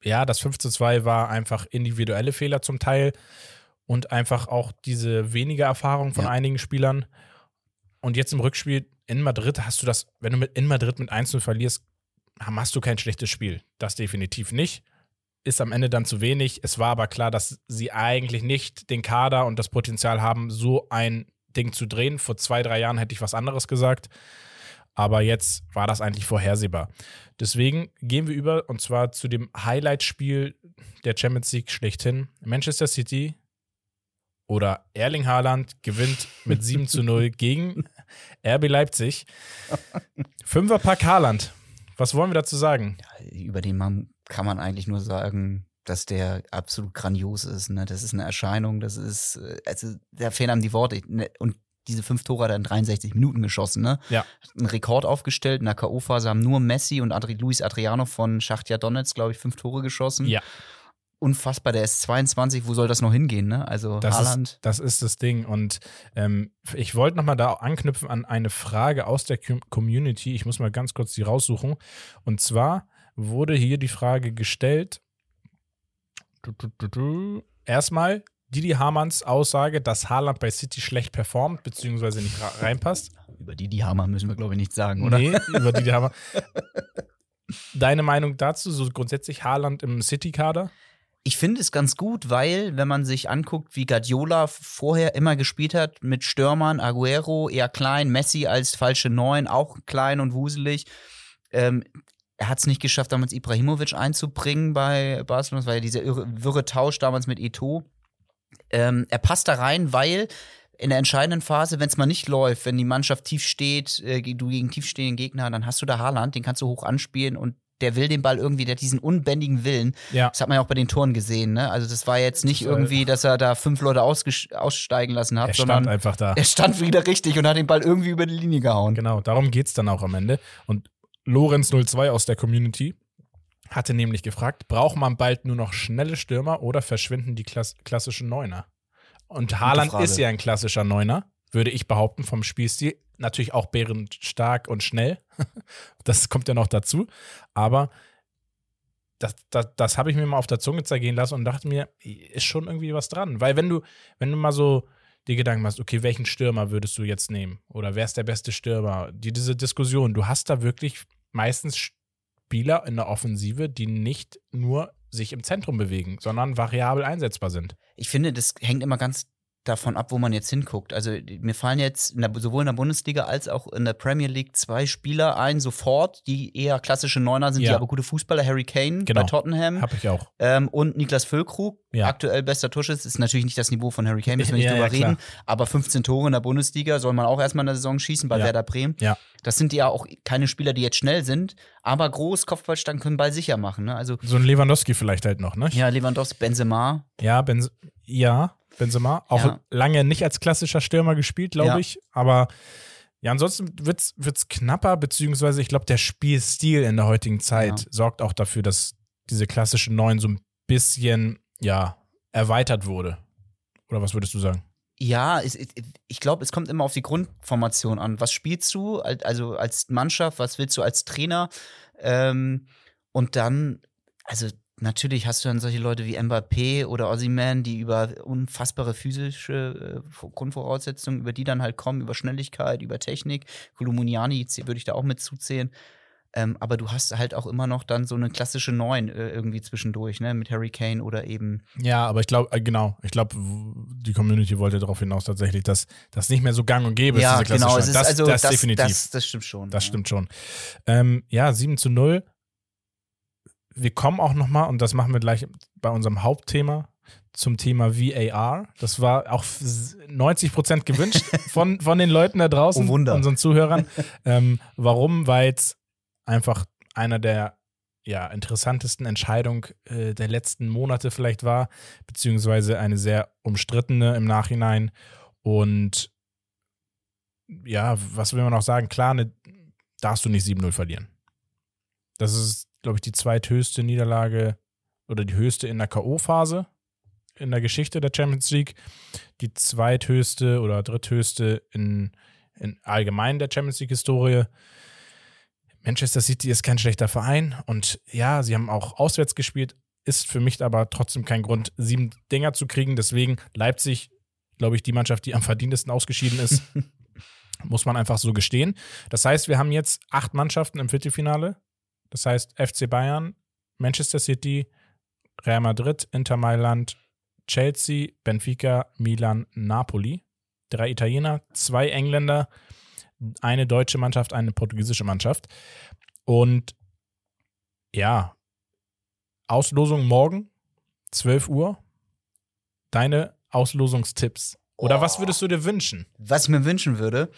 Ja, das 5 zu 2 war einfach individuelle Fehler zum Teil und einfach auch diese weniger Erfahrung von Ja. einigen Spielern. Und jetzt im Rückspiel in Madrid hast du das, wenn du mit in Madrid mit 1-0 verlierst, hast du kein schlechtes Spiel. Das definitiv nicht. Ist am Ende dann zu wenig. Es war aber klar, dass sie eigentlich nicht den Kader und das Potenzial haben, so ein Ding zu drehen. Vor zwei, drei Jahren hätte ich was anderes gesagt. Aber jetzt war das eigentlich vorhersehbar. Deswegen gehen wir über und zwar zu dem Highlight-Spiel der Champions League schlechthin. Manchester City oder Erling Haaland gewinnt mit 7 zu 0 gegen RB Leipzig. Fünferpack Haaland. Was wollen wir dazu sagen? über den Mann kann man eigentlich nur sagen, dass der absolut grandios ist. Ne? Das ist eine Erscheinung, das ist, äh, also da fehlen einem die Worte. Ne? Und diese fünf Tore hat er in 63 Minuten geschossen, ne? Ja. Hat einen Rekord aufgestellt. In der K.O.-Phase haben nur Messi und Adri Luis Adriano von Schachtja Donetsk, glaube ich, fünf Tore geschossen. Ja. Unfassbar, der ist 22, wo soll das noch hingehen, ne? Also Das Haaland. ist, das ist das Ding. Und ähm, ich wollte nochmal da anknüpfen an eine Frage aus der Com- Community. Ich muss mal ganz kurz die raussuchen. Und zwar wurde hier die Frage gestellt. Erstmal Didi Hamanns Aussage, dass Haaland bei City schlecht performt, beziehungsweise nicht reinpasst. Über die Hammer müssen wir, glaube ich, nicht sagen, oder? Nee, über Didi Hamann. Deine Meinung dazu, so grundsätzlich Haaland im City-Kader? Ich finde es ganz gut, weil, wenn man sich anguckt, wie Guardiola vorher immer gespielt hat, mit Stürmern, Aguero eher klein, Messi als falsche Neun, auch klein und wuselig. Ähm, er hat es nicht geschafft, damals Ibrahimovic einzubringen bei Barcelona. Das war ja dieser irre, wirre Tausch damals mit Eto. Ähm, er passt da rein, weil in der entscheidenden Phase, wenn es mal nicht läuft, wenn die Mannschaft tief steht, äh, du gegen tiefstehenden Gegner, dann hast du da Haaland, den kannst du hoch anspielen und der will den Ball irgendwie, der hat diesen unbändigen Willen. Ja. Das hat man ja auch bei den Toren gesehen, ne? Also das war jetzt nicht irgendwie, dass er da fünf Leute aussteigen lassen hat, Er stand sondern einfach da. er stand wieder richtig und hat den Ball irgendwie über die Linie gehauen. Genau, darum geht es dann auch am Ende. Und Lorenz02 aus der Community hatte nämlich gefragt, braucht man bald nur noch schnelle Stürmer oder verschwinden die Klass klassischen Neuner? Und Haaland ist ja ein klassischer Neuner, würde ich behaupten, vom Spielstil. Natürlich auch bärenstark und schnell. das kommt ja noch dazu. Aber das, das, das habe ich mir mal auf der Zunge zergehen lassen und dachte mir, ist schon irgendwie was dran. Weil wenn du, wenn du mal so die Gedanken machst, okay, welchen Stürmer würdest du jetzt nehmen? Oder wer ist der beste Stürmer? Die, diese Diskussion, du hast da wirklich meistens Spieler in der Offensive, die nicht nur sich im Zentrum bewegen, sondern variabel einsetzbar sind. Ich finde, das hängt immer ganz davon ab, wo man jetzt hinguckt. Also mir fallen jetzt in der, sowohl in der Bundesliga als auch in der Premier League zwei Spieler ein, sofort, die eher klassische Neuner sind, die Ja. aber gute Fußballer. Harry Kane Genau. bei Tottenham Habe ich auch. ähm, und Niklas Füllkrug, Ja. aktuell bester Torschütze. Ist natürlich nicht das Niveau von Harry Kane, müssen wir nicht Ja, drüber reden. Aber 15 Tore in der Bundesliga soll man auch erstmal in der Saison schießen bei. Werder Bremen. Ja. Das sind ja auch keine Spieler, die jetzt schnell sind, aber groß, Kopfballstangen können Ball sicher machen. Ne? Also So ein Lewandowski vielleicht halt noch, ne? ja, Lewandowski, Benzema, Ja, Benz ja Benzema. Auch Ja. lange nicht als klassischer Stürmer gespielt, glaube Ja. ich. Aber ja, ansonsten wird's, wird's knapper, beziehungsweise ich glaube, der Spielstil in der heutigen Zeit Ja. sorgt auch dafür, dass diese klassischen Neuen so ein bisschen, ja, erweitert wurde. Oder was würdest du sagen? Ja, es, es- ich glaube, es kommt immer auf die Grundformation an. Was spielst du, al- also als Mannschaft, was willst du als Trainer? Ähm, und dann, also natürlich hast du dann solche Leute wie Mbappé oder Ozyman, die über unfassbare physische äh, Grundvoraussetzungen, über die dann halt kommen, über Schnelligkeit, über Technik. Kolomuniani würde ich da auch mit zuzählen. Ähm, aber du hast halt auch immer noch dann so eine klassische Neun äh, irgendwie zwischendurch, ne? Mit Harry Kane oder eben. Ja, aber ich glaube, äh, genau, ich glaube, die Community wollte darauf hinaus tatsächlich, dass das nicht mehr so gang und gäbe ja, ist, diese genau. klassische Es ist das, also, das, das, definitiv. Das, das stimmt schon. Das ja. stimmt schon. Ähm, ja, 7 zu 0. Wir kommen auch nochmal, und das machen wir gleich bei unserem Hauptthema, zum Thema VAR. Das war auch 90 Prozent gewünscht von, von den Leuten da draußen, Oh, Wunder. unseren Zuhörern. ähm, warum? Weil es einfach einer der ja, interessantesten Entscheidungen äh, der letzten Monate vielleicht war, beziehungsweise eine sehr umstrittene im Nachhinein. Und ja, was will man noch sagen? Klar, ne, darfst du nicht 7-0 verlieren. Das ist, glaube ich, die zweithöchste Niederlage oder die höchste in der K.O.-Phase in der Geschichte der Champions League. Die zweithöchste oder dritthöchste in, in allgemein der Champions League-Historie. Manchester City ist kein schlechter Verein und ja, sie haben auch auswärts gespielt, ist für mich aber trotzdem kein Grund, sieben Dinger zu kriegen. Deswegen Leipzig, glaube ich, die Mannschaft, die am verdientesten ausgeschieden ist. Muss man einfach so gestehen. Das heißt, wir haben jetzt acht Mannschaften im Viertelfinale. Das heißt, FC Bayern, Manchester City, Real Madrid, Inter Mailand, Chelsea, Benfica, Milan, Napoli. Drei Italiener, zwei Engländer, eine deutsche Mannschaft, eine portugiesische Mannschaft. Und ja, Auslosung morgen, 12 Uhr. Deine Auslosungstipps. Oder was würdest du dir wünschen? Was ich mir wünschen würde,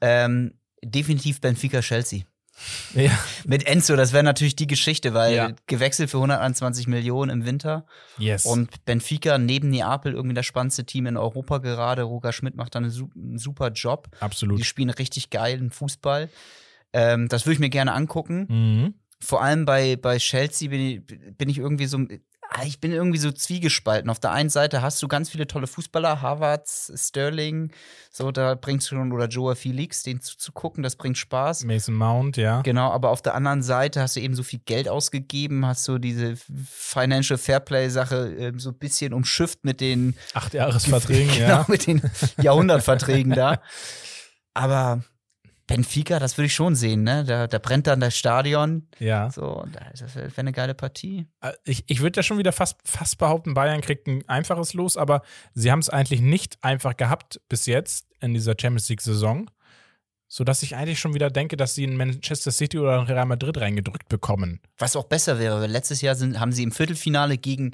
ähm, definitiv Benfica Chelsea. Ja. Mit Enzo, das wäre natürlich die Geschichte, weil Ja. gewechselt für 121 Millionen im Winter Yes. und Benfica neben Neapel irgendwie das spannendste Team in Europa gerade. Roger Schmidt macht da einen super Job. Absolut. Die spielen richtig geilen Fußball. Ähm, das würde ich mir gerne angucken. Mhm. Vor allem bei, bei Chelsea bin ich, bin ich irgendwie so. Ah, Ich bin irgendwie so zwiegespalten. Auf der einen Seite hast du ganz viele tolle Fußballer, Havertz, Sterling, so, da bringst du schon, oder Joa Felix, den zuzugucken, das bringt Spaß. Mason Mount, ja. Genau, aber auf der anderen Seite hast du eben so viel Geld ausgegeben, hast so diese Financial Fairplay-Sache äh, so ein bisschen umschifft mit den, Acht Jahresverträgen, genau, ja. mit den Jahrhundertverträgen da. Aber Benfica, das würde ich schon sehen, ne? Da, da brennt dann das Stadion. Ja. So, das wäre wär eine geile Partie. Äh, Ich, ich würde ja schon wieder fast, fast behaupten, Bayern kriegt ein einfaches Los, aber sie haben es eigentlich nicht einfach gehabt bis jetzt in dieser Champions League-Saison, sodass ich eigentlich schon wieder denke, dass sie in Manchester City oder in Real Madrid reingedrückt bekommen. Was auch besser wäre, weil letztes Jahr sind, haben sie im Viertelfinale gegen,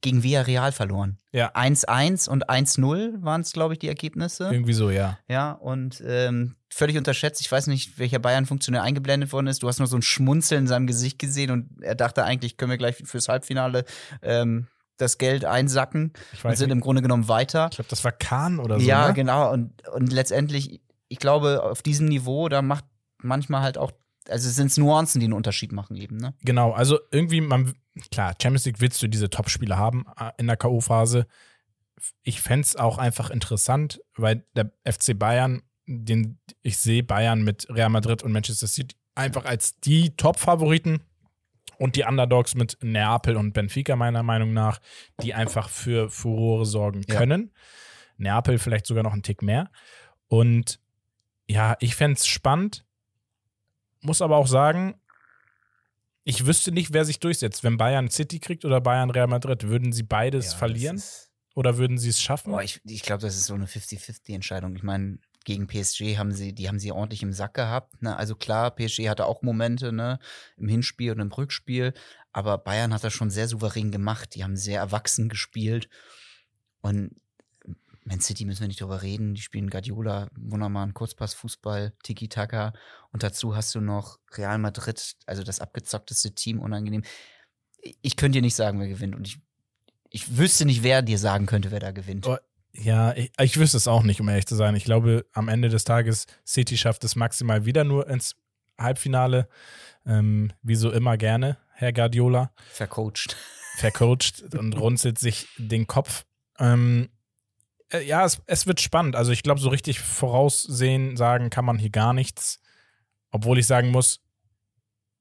gegen Villarreal verloren. Ja. 1-1 und 1-0 waren es, glaube ich, die Ergebnisse. Irgendwie so, ja. Ja, und ähm, völlig unterschätzt. Ich weiß nicht, welcher Bayern-Funktionär eingeblendet worden ist. Du hast nur so ein Schmunzeln in seinem Gesicht gesehen und er dachte eigentlich, können wir gleich fürs Halbfinale ähm, das Geld einsacken und sind nicht. im Grunde genommen weiter. Ich glaube, das war Kahn oder so. ja, ne? genau. Und, und letztendlich, ich glaube, auf diesem Niveau, da macht manchmal halt auch, also sind es Nuancen, die einen Unterschied machen eben, ne? Genau, also irgendwie, man, klar, Champions League willst du diese Top-Spieler haben äh, in der K.O.-Phase. Ich fände es auch einfach interessant, weil der FC Bayern, den ich sehe Bayern mit Real Madrid und Manchester City einfach als die Top-Favoriten und die Underdogs mit Neapel und Benfica meiner Meinung nach, die einfach für Furore sorgen Ja. können. Neapel vielleicht sogar noch einen Tick mehr. Und ja, ich fände es spannend, muss aber auch sagen, ich wüsste nicht, wer sich durchsetzt. Wenn Bayern City kriegt oder Bayern Real Madrid, würden sie beides Ja, verlieren oder würden sie es schaffen? Boah, ich, ich glaube, das ist so eine 50-50-Entscheidung. Ich meine, gegen PSG haben sie, die haben sie ordentlich im Sack gehabt. Ne? Also klar, PSG hatte auch Momente, ne, im Hinspiel und im Rückspiel, aber Bayern hat das schon sehr souverän gemacht. Die haben sehr erwachsen gespielt. Und Man City müssen wir nicht drüber reden. Die spielen Guardiola, wunderbaren Kurzpassfußball, Tiki-Taka. Und dazu hast du noch Real Madrid, also das abgezockteste Team, unangenehm. Ich könnte dir nicht sagen, wer gewinnt. Und ich, ich wüsste nicht, wer dir sagen könnte, wer da gewinnt. Oh, Ja, ich, ich wüsste es auch nicht, um ehrlich zu sein. Ich glaube, am Ende des Tages, City schafft es maximal wieder nur ins Halbfinale. Ähm, wie so immer gerne, Herr Guardiola. Vercoacht. Vercoacht und runzelt sich den Kopf. Ähm, äh, ja, es, es wird spannend. Also ich glaube, so richtig voraussehen, sagen kann man hier gar nichts. Obwohl ich sagen muss,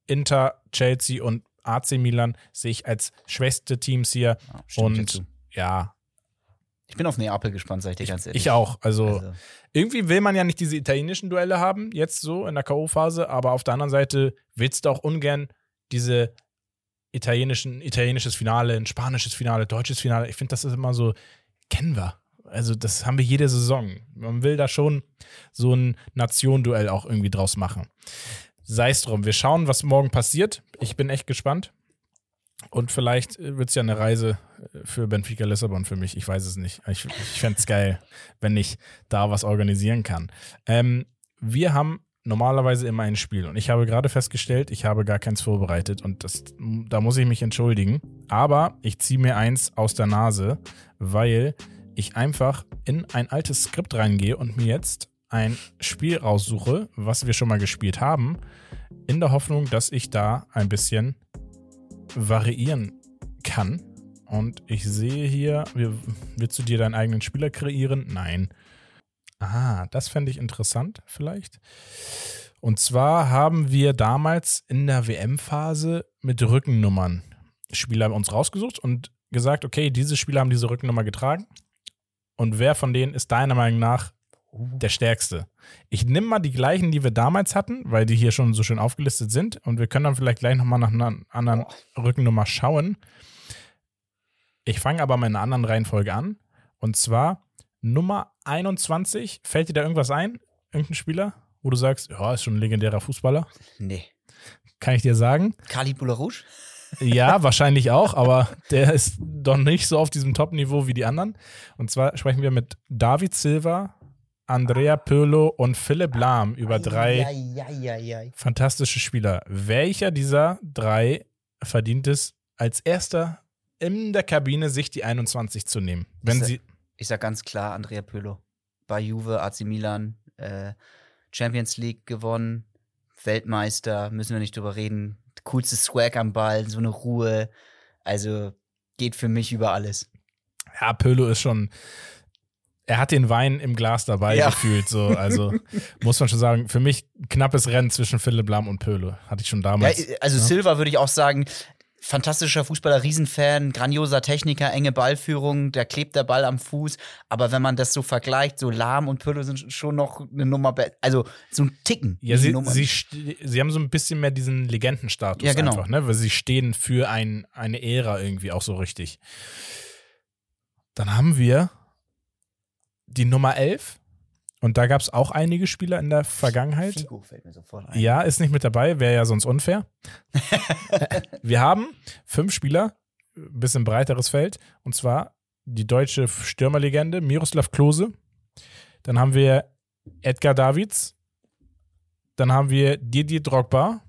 Inter, Chelsea und AC Milan sehe ich als schwächste Teams hier. Ja, Und ja, Ich bin auf Neapel gespannt, sag ich dir ganz ehrlich. Ich auch. Also, Also, irgendwie will man ja nicht diese italienischen Duelle haben, jetzt so in der K.O.-Phase, aber auf der anderen Seite willst du auch ungern diese italienischen, italienisches Finale, ein spanisches Finale, deutsches Finale. Ich finde, das ist immer so, kennen wir. Also, das haben wir jede Saison. Man will da schon so ein Nationenduell auch irgendwie draus machen. Sei es drum. Wir schauen, was morgen passiert. Ich bin echt gespannt. Und vielleicht wird es ja eine Reise äh, für Benfica Lissabon für mich. Ich weiß es nicht. Ich, ich fände es geil, wenn ich da was organisieren kann. Ähm, wir haben normalerweise immer ein Spiel und ich habe gerade festgestellt, ich habe gar keins vorbereitet und das, da muss ich mich entschuldigen. Aber ich ziehe mir eins aus der Nase, weil ich einfach in ein altes Skript reingehe und mir jetzt ein Spiel raussuche, was wir schon mal gespielt haben, in der Hoffnung, dass ich da ein bisschen variieren kann. Und ich sehe hier, willst du dir deinen eigenen Spieler kreieren? Nein. Ah, das fände ich interessant vielleicht. Und zwar haben wir damals in der WM-Phase mit Rückennummern Spieler uns rausgesucht und gesagt, okay, diese Spieler haben diese Rückennummer getragen. Und wer von denen ist deiner Meinung nach der stärkste? Ich nehme mal die gleichen, die wir damals hatten, weil die hier schon so schön aufgelistet sind. Und wir können dann vielleicht gleich nochmal nach einer anderen Rückennummer schauen. Ich fange aber mal in einer anderen Reihenfolge an. Und zwar Nummer 21. Fällt dir da irgendwas ein? Irgendein Spieler, wo du sagst, ja, ist schon ein legendärer Fußballer? nee. Kann ich dir sagen? Kali Boularouche? Ja, wahrscheinlich auch, aber der ist doch nicht so auf diesem Top-Niveau wie die anderen. Und zwar sprechen wir mit David Silva, Andrea Pirlo und Philipp Lahm über drei fantastische Spieler. Welcher dieser drei verdient es, als erster in der Kabine sich die 21 zu nehmen? Wenn Ist er- sie. Ich sag ganz klar, Andrea Pirlo. Bei Juve, AC Milan, äh, Champions League gewonnen, Weltmeister, müssen wir nicht drüber reden. Coolste Swag am Ball, so eine Ruhe. Also geht für mich über alles. Ja, Pirlo ist schon. Er hat den Wein im Glas dabei Ja. gefühlt, so. Also muss man schon sagen, für mich knappes Rennen zwischen Philipp Lahm und Pirlo. Hatte ich schon Ja, damals. also Silva würde ich auch sagen, fantastischer Fußballer, Riesenfan, grandioser Techniker, enge Ballführung, da klebt der Ball am Fuß. Aber wenn man das so vergleicht, so Lahm und Pirlo sind schon noch eine Nummer, also so ein Ticken. Ja, sie, sie, sie haben so ein bisschen mehr diesen Legendenstatus Ja, genau. einfach, ne? Weil sie stehen für ein, eine Ära irgendwie auch so richtig. Dann haben wir die Nummer 11. Und da gab es auch einige Spieler in der Vergangenheit. Figo fällt mir sofort ein. Ja, ist nicht mit dabei, wäre ja sonst unfair. wir haben fünf Spieler, ein bisschen breiteres Feld, und zwar die deutsche Stürmerlegende Miroslav Klose. Dann haben wir Edgar Davids. Dann haben wir Didier Drogba.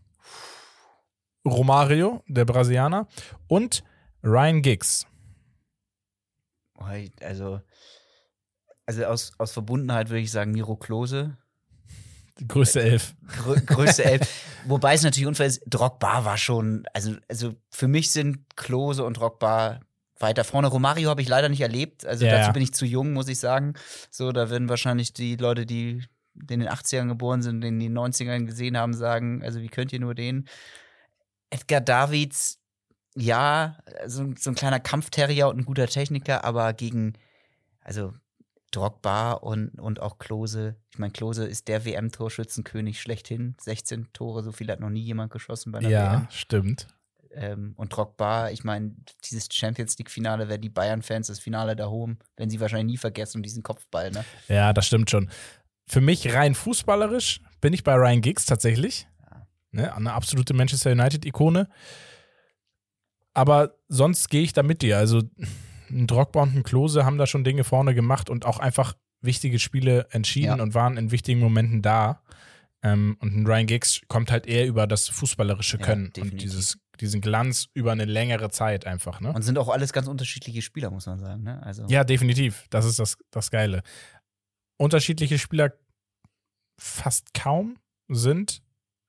Romario, der Brasilianer. Und Ryan Giggs. Also, also aus, aus Verbundenheit würde ich sagen Miro Klose. Die größte Elf. Grö größte Elf. Wobei es natürlich unfair ist, Drogba war schon, also, also für mich sind Klose und Drogba weiter vorne. Romario habe ich leider nicht erlebt. Also Ja, dazu ja. bin ich zu jung, muss ich sagen. So, da werden wahrscheinlich die Leute, die in den 80ern geboren sind, in den 90ern gesehen haben, sagen, also wie könnt ihr nur den? Edgar Davids, ja, so, so ein kleiner Kampfterrier und ein guter Techniker, aber gegen, also Drogba und, und auch Klose. Ich meine, Klose ist der WM-Torschützenkönig schlechthin. 16 Tore, so viel hat noch nie jemand geschossen bei einer Ja, WM. stimmt. Ähm, und Drogba, ich meine, dieses Champions League-Finale, wer die Bayern-Fans das Finale da holen, werden sie wahrscheinlich nie vergessen, diesen Kopfball, ne? Ja, das stimmt schon. Für mich rein fußballerisch bin ich bei Ryan Giggs tatsächlich. Ne, eine absolute Manchester United-Ikone. Aber sonst gehe ich da mit dir. Also ein Drogba und ein Klose haben da schon Dinge vorne gemacht und auch einfach wichtige Spiele entschieden Ja. und waren in wichtigen Momenten da. Ähm, und ein Ryan Giggs kommt halt eher über das fußballerische Ja, Können und definitiv. dieses, diesen Glanz über eine längere Zeit einfach. Ne? Und sind auch alles ganz unterschiedliche Spieler, muss man sagen, ne? Also, Ja, definitiv. Das ist das, das Geile. Unterschiedliche Spieler fast kaum sind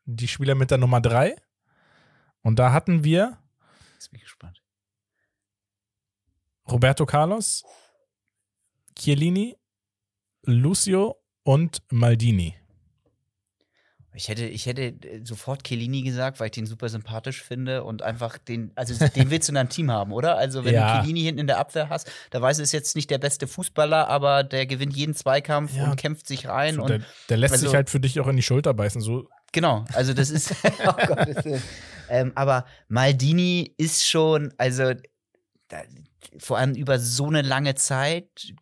die Spieler mit der Nummer 3. Und da hatten wir jetzt bin ich gespannt. Roberto Carlos, Chiellini, Lucio und Maldini. Ich hätte, ich hätte äh, sofort Chiellini gesagt, weil ich den super sympathisch finde und einfach den, also den willst du in deinem Team haben, oder? Also wenn Ja. du Chiellini hinten in der Abwehr hast, da weißt du, ist jetzt nicht der beste Fußballer, aber der gewinnt jeden Zweikampf Ja. und kämpft sich rein So, und der, der lässt also- sich halt für dich auch in die Schulter beißen. So, Genau, also das ist. oh Gottes Willen. ähm, aber Maldini ist schon, also da, vor allem über so eine lange Zeit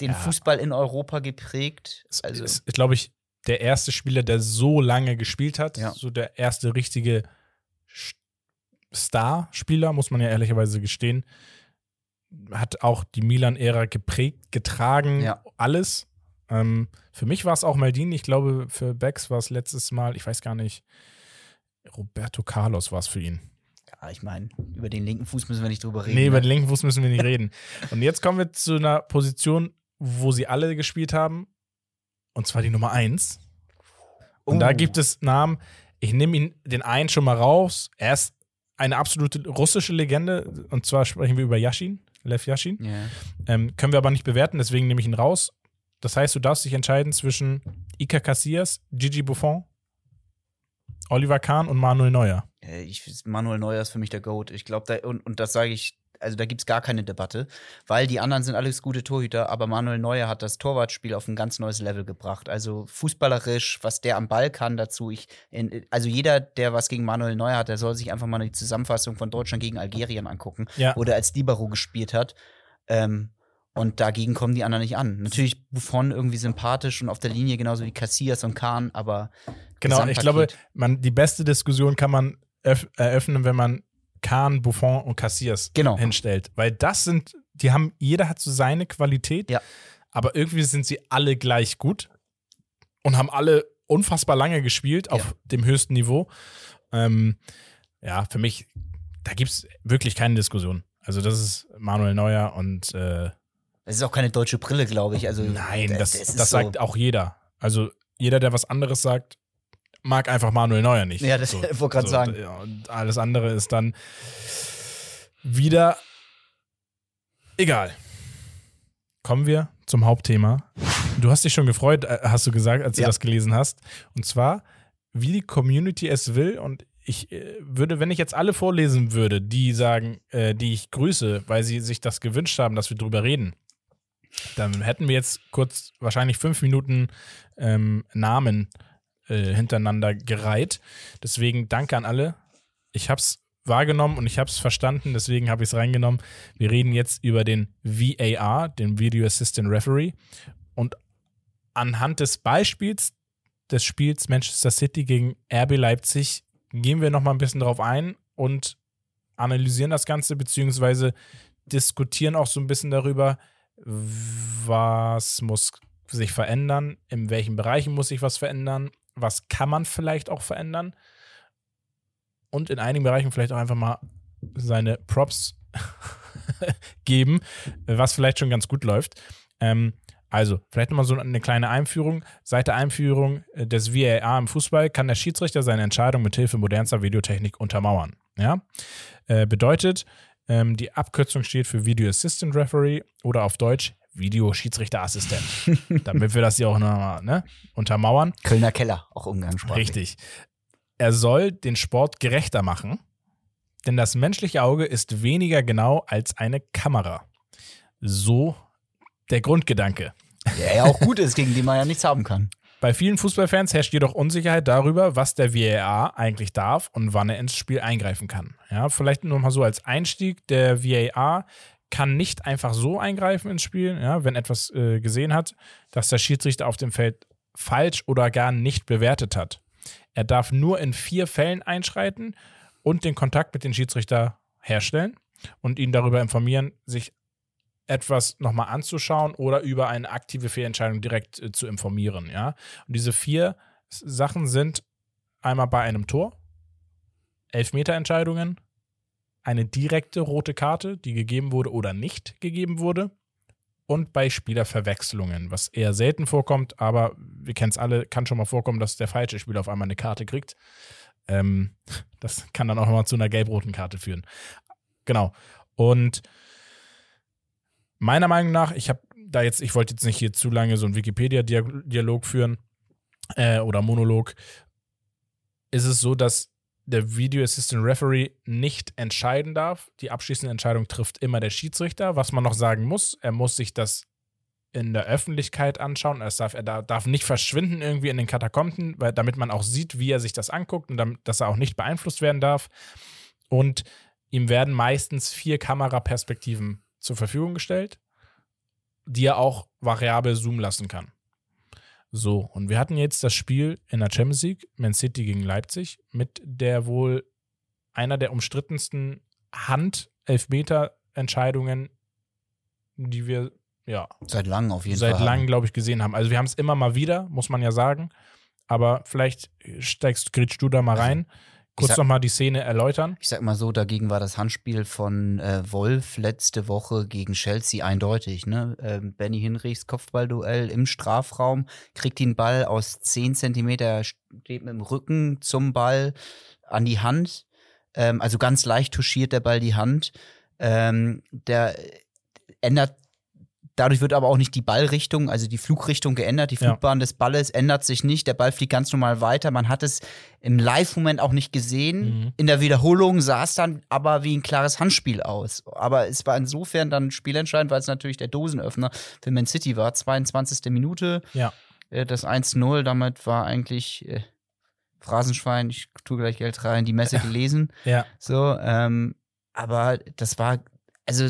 den Ja. Fußball in Europa geprägt. Also ist, glaube ich, der erste Spieler, der so lange gespielt hat. Ja. So der erste richtige Star-Spieler, muss man ja ehrlicherweise gestehen. Hat auch die Milan-Ära geprägt, getragen, Ja. alles. Ähm, für mich war es auch Maldini. Ich glaube, für Becks war es letztes Mal, ich weiß gar nicht, Roberto Carlos war es für ihn. Ja, ich meine, über den linken Fuß müssen wir nicht drüber reden. Nee, über ne? den linken Fuß müssen wir nicht reden. Und jetzt kommen wir zu einer Position, wo sie alle gespielt haben. Und zwar die Nummer eins. Und da Oh. gibt es Namen. Ich nehme ihn den einen schon mal raus. Er ist eine absolute russische Legende. Und zwar sprechen wir über Yashin, Lev Yashin. Ja. Ähm, können wir aber nicht bewerten, deswegen nehme ich ihn raus. Das heißt, du darfst dich entscheiden zwischen Iker Casillas, Gigi Buffon, Oliver Kahn und Manuel Neuer. Äh, Ich, Manuel Neuer ist für mich der Goat. Ich glaube, da, und, und das sage ich, also da gibt es gar keine Debatte, weil die anderen sind alles gute Torhüter, aber Manuel Neuer hat das Torwartspiel auf ein ganz neues Level gebracht. Also fußballerisch, was der am Ball kann dazu. Ich, in, also jeder, der was gegen Manuel Neuer hat, der soll sich einfach mal die Zusammenfassung von Deutschland gegen Algerien angucken, Ja. wo der als Libero gespielt hat. Ähm, und dagegen kommen die anderen nicht an. Natürlich Buffon irgendwie sympathisch und auf der Linie genauso wie Casillas und Kahn, aber Genau, ich glaube, man, die beste Diskussion kann man eröffnen, wenn man Kahn, Buffon und Cassias Genau. hinstellt. Weil das sind, die haben, jeder hat so seine Qualität, Ja. aber irgendwie sind sie alle gleich gut und haben alle unfassbar lange gespielt auf dem höchsten Niveau. Ähm, ja, für mich, da gibt es wirklich keine Diskussion. Also, das ist Manuel Neuer und äh, Das ist auch keine deutsche Brille, glaube ich. Also, nein, das, das, ist sagt auch jeder. Also, jeder, der was anderes sagt, mag einfach Manuel Neuer nicht. Ja, das wollte grad sagen. Ja, und alles andere ist dann wieder egal. Kommen wir zum Hauptthema. Du hast dich schon gefreut, äh, hast du gesagt, als du Ja. das gelesen hast. Und zwar, wie die Community es will. Und ich äh, würde, wenn ich jetzt alle vorlesen würde, die sagen, äh, die ich grüße, weil sie sich das gewünscht haben, dass wir drüber reden, dann hätten wir jetzt kurz wahrscheinlich fünf Minuten ähm, Namen äh, hintereinander gereiht. Deswegen danke an alle. Ich habe es wahrgenommen und ich habe es verstanden, deswegen habe ich es reingenommen. Wir reden jetzt über den VAR, den Video Assistant Referee. Und anhand des Beispiels des Spiels Manchester City gegen RB Leipzig gehen wir nochmal ein bisschen drauf ein und analysieren das Ganze, beziehungsweise diskutieren auch so ein bisschen darüber, was muss sich verändern, in welchen Bereichen muss sich was verändern, was kann man vielleicht auch verändern und in einigen Bereichen vielleicht auch einfach mal seine Props geben, was vielleicht schon ganz gut läuft. Ähm, also, vielleicht nochmal so eine kleine Einführung. Seit der Einführung des VAR im Fußball kann der Schiedsrichter seine Entscheidung mit Hilfe modernster Videotechnik untermauern. Ja? Äh, bedeutet, ähm, die Abkürzung steht für Video Assistant Referee oder auf Deutsch Videoschiedsrichterassistent. Damit wir das hier auch nochmal ne, untermauern. Kölner Keller, auch umgangssprachlich. Richtig. Er soll den Sport gerechter machen, denn das menschliche Auge ist weniger genau als eine Kamera. So der Grundgedanke. Der ja auch gut ist, gegen den man ja nichts haben kann. Bei vielen Fußballfans herrscht jedoch Unsicherheit darüber, was der VAR eigentlich darf und wann er ins Spiel eingreifen kann. Ja, vielleicht nur mal so als Einstieg: Der VAR kann nicht einfach so eingreifen ins Spiel, ja, wenn etwas äh, gesehen hat, dass der Schiedsrichter auf dem Feld falsch oder gar nicht bewertet hat. Er darf nur in vier Fällen einschreiten und den Kontakt mit dem Schiedsrichter herstellen und ihn darüber informieren, sich etwas nochmal anzuschauen oder über eine aktive Fehlentscheidung direkt äh, zu informieren, ja. Und diese vier Sachen sind einmal bei einem Tor, Elfmeterentscheidungen, eine direkte rote Karte, die gegeben wurde oder nicht gegeben wurde, und bei Spielerverwechslungen, was eher selten vorkommt, aber wir kennen es alle, kann schon mal vorkommen, dass der falsche Spieler auf einmal eine Karte kriegt. Ähm, das kann dann auch nochmal zu einer gelb-roten Karte führen. Genau. Und meiner Meinung nach, ich habe da jetzt, ich wollte jetzt nicht hier zu lange so einen Wikipedia-Dialog führen äh, oder Monolog. ist es so, dass der Video Assistant Referee nicht entscheiden darf. Die abschließende Entscheidung trifft immer der Schiedsrichter. Was man noch sagen muss, er muss sich das in der Öffentlichkeit anschauen. Es darf, er darf nicht verschwinden irgendwie in den Katakomben, weil, damit man auch sieht, wie er sich das anguckt und damit, dass er auch nicht beeinflusst werden darf. Und ihm werden meistens vier Kameraperspektiven zur Verfügung gestellt, die er auch variabel zoomen lassen kann. So, und wir hatten jetzt das Spiel in der Champions League, Man City gegen Leipzig, mit der wohl einer der umstrittensten Hand-Elfmeter-Entscheidungen, die wir ja seit langem auf jeden seit Fall. Seit langem, glaube ich, gesehen haben. Also wir haben es immer mal wieder, muss man ja sagen. Aber vielleicht steigst, gritschst du da mal rein. Also, Kurz nochmal die Szene erläutern. Ich sag mal so, dagegen war das Handspiel von äh, Wolf letzte Woche gegen Chelsea eindeutig. Ne? Ähm, Benny Hinrichs Kopfballduell im Strafraum, kriegt den Ball aus 10 Zentimeter, steht mit dem Rücken zum Ball an die Hand. Ähm, also ganz leicht touchiert der Ball die Hand. Ähm, der ändert Dadurch wird aber auch nicht die Ballrichtung, also die Flugrichtung geändert. Die Flugbahn ja. des Balles ändert sich nicht. Der Ball fliegt ganz normal weiter. Man hat es im Live-Moment auch nicht gesehen. Mhm. In der Wiederholung sah es dann aber wie ein klares Handspiel aus. Aber es war insofern dann spielentscheidend, weil es natürlich der Dosenöffner für Man City war. 22. Minute. Ja. Äh, das 1-0, damit war eigentlich äh, Phrasenschwein, ich tue gleich Geld rein, die Messe gelesen. ja. So, ähm, aber das war, also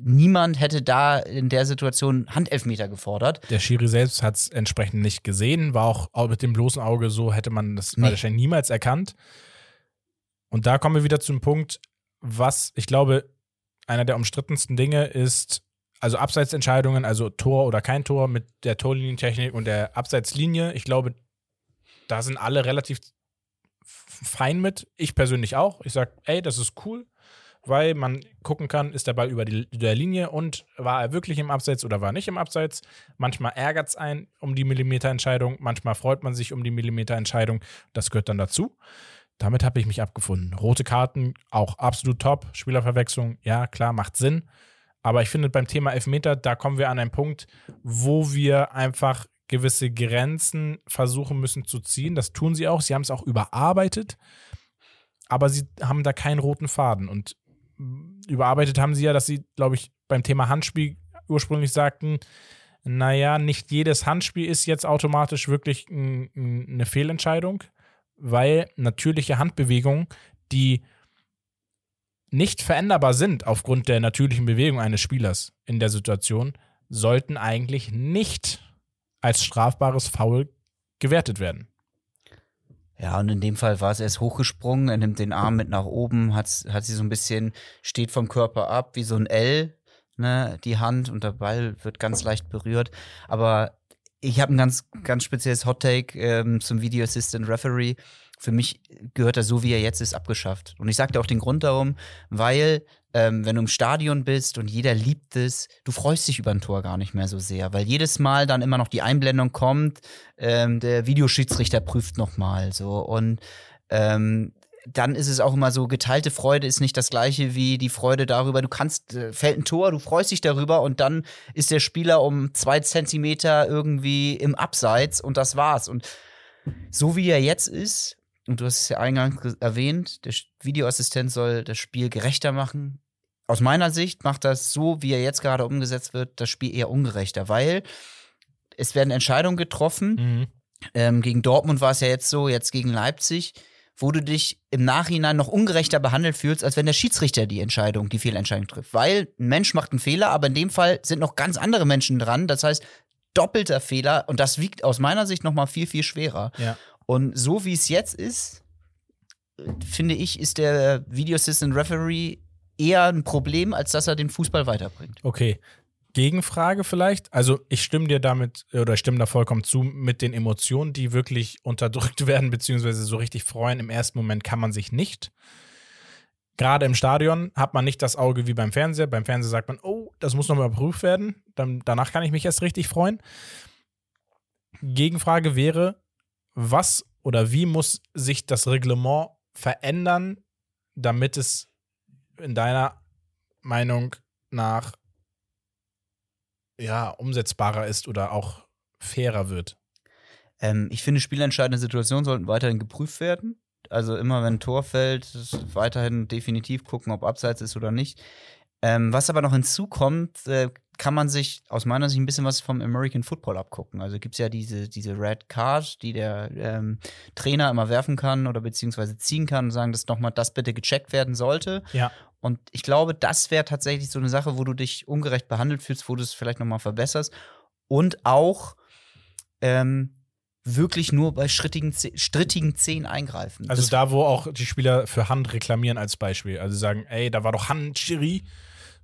niemand hätte da in der Situation Handelfmeter gefordert. Der Schiri selbst hat es entsprechend nicht gesehen, war auch mit dem bloßen Auge so, hätte man das nee. wahrscheinlich niemals erkannt. Und da kommen wir wieder zum Punkt, was ich glaube, einer der umstrittensten Dinge ist, also Abseitsentscheidungen, also Tor oder kein Tor mit der Torlinientechnik und der Abseitslinie. Ich glaube, da sind alle relativ fein mit. Ich persönlich auch. Ich sage, ey, das ist cool weil man gucken kann, ist der Ball über die, der Linie und war er wirklich im Abseits oder war nicht im Abseits. Manchmal ärgert es einen um die Millimeterentscheidung, manchmal freut man sich um die Millimeterentscheidung. Das gehört dann dazu. Damit habe ich mich abgefunden. Rote Karten auch absolut top. Spielerverwechslung, ja, klar, macht Sinn. Aber ich finde, beim Thema Elfmeter, da kommen wir an einen Punkt, wo wir einfach gewisse Grenzen versuchen müssen zu ziehen. Das tun sie auch. Sie haben es auch überarbeitet, aber sie haben da keinen roten Faden. Und überarbeitet haben sie ja, dass sie, glaube ich, beim Thema Handspiel ursprünglich sagten, naja, nicht jedes Handspiel ist jetzt automatisch wirklich eine Fehlentscheidung, weil natürliche Handbewegungen, die nicht veränderbar sind aufgrund der natürlichen Bewegung eines Spielers in der Situation, sollten eigentlich nicht als strafbares Foul gewertet werden. Ja, und in dem Fall war es erst hochgesprungen, er nimmt den Arm mit nach oben, hat, hat sie so ein bisschen, steht vom Körper ab, wie so ein L, ne, die Hand und der Ball wird ganz leicht berührt. Aber ich habe ein ganz, ganz spezielles Hot Take ähm, zum Video Assistant Referee. Für mich gehört er so, wie er jetzt ist, abgeschafft. Und ich sagte auch den Grund darum, weil ähm, wenn du im Stadion bist und jeder liebt es, du freust dich über ein Tor gar nicht mehr so sehr, weil jedes Mal dann immer noch die Einblendung kommt, ähm, der Videoschiedsrichter prüft nochmal so und ähm, dann ist es auch immer so, geteilte Freude ist nicht das gleiche wie die Freude darüber, du kannst, äh, fällt ein Tor, du freust dich darüber und dann ist der Spieler um zwei Zentimeter irgendwie im Abseits und das war's. Und so wie er jetzt ist, und du hast es ja eingangs erwähnt, der Videoassistent soll das Spiel gerechter machen, aus meiner Sicht macht das so, wie er jetzt gerade umgesetzt wird, das Spiel eher ungerechter, weil es werden Entscheidungen getroffen. Mhm. Ähm, gegen Dortmund war es ja jetzt so, jetzt gegen Leipzig, wo du dich im Nachhinein noch ungerechter behandelt fühlst, als wenn der Schiedsrichter die Entscheidung, die Fehlentscheidung trifft. Weil ein Mensch macht einen Fehler, aber in dem Fall sind noch ganz andere Menschen dran. Das heißt, doppelter Fehler und das wiegt aus meiner Sicht noch mal viel, viel schwerer. Ja. Und so wie es jetzt ist, finde ich, ist der Video Assistant Referee eher ein Problem, als dass er den Fußball weiterbringt. Okay. Gegenfrage vielleicht. Also ich stimme dir damit oder stimme da vollkommen zu mit den Emotionen, die wirklich unterdrückt werden, beziehungsweise so richtig freuen. Im ersten Moment kann man sich nicht. Gerade im Stadion hat man nicht das Auge wie beim Fernseher. Beim Fernseher sagt man, oh, das muss nochmal überprüft werden. Dann, danach kann ich mich erst richtig freuen. Gegenfrage wäre, was oder wie muss sich das Reglement verändern, damit es in deiner Meinung nach ja umsetzbarer ist oder auch fairer wird? Ähm, ich finde, spielentscheidende Situationen sollten weiterhin geprüft werden. Also immer, wenn ein Tor fällt, weiterhin definitiv gucken, ob abseits ist oder nicht. Ähm, was aber noch hinzukommt, äh, kann man sich aus meiner Sicht ein bisschen was vom American Football abgucken. Also gibt es ja diese, diese Red Card, die der ähm, Trainer immer werfen kann oder beziehungsweise ziehen kann und sagen, dass nochmal das bitte gecheckt werden sollte. Ja. Und ich glaube, das wäre tatsächlich so eine Sache, wo du dich ungerecht behandelt fühlst, wo du es vielleicht nochmal verbesserst. Und auch ähm, wirklich nur bei strittigen, strittigen Szenen eingreifen. Also das da, wo auch die Spieler für Hand reklamieren als Beispiel. Also sagen, ey, da war doch Hand, Schiri.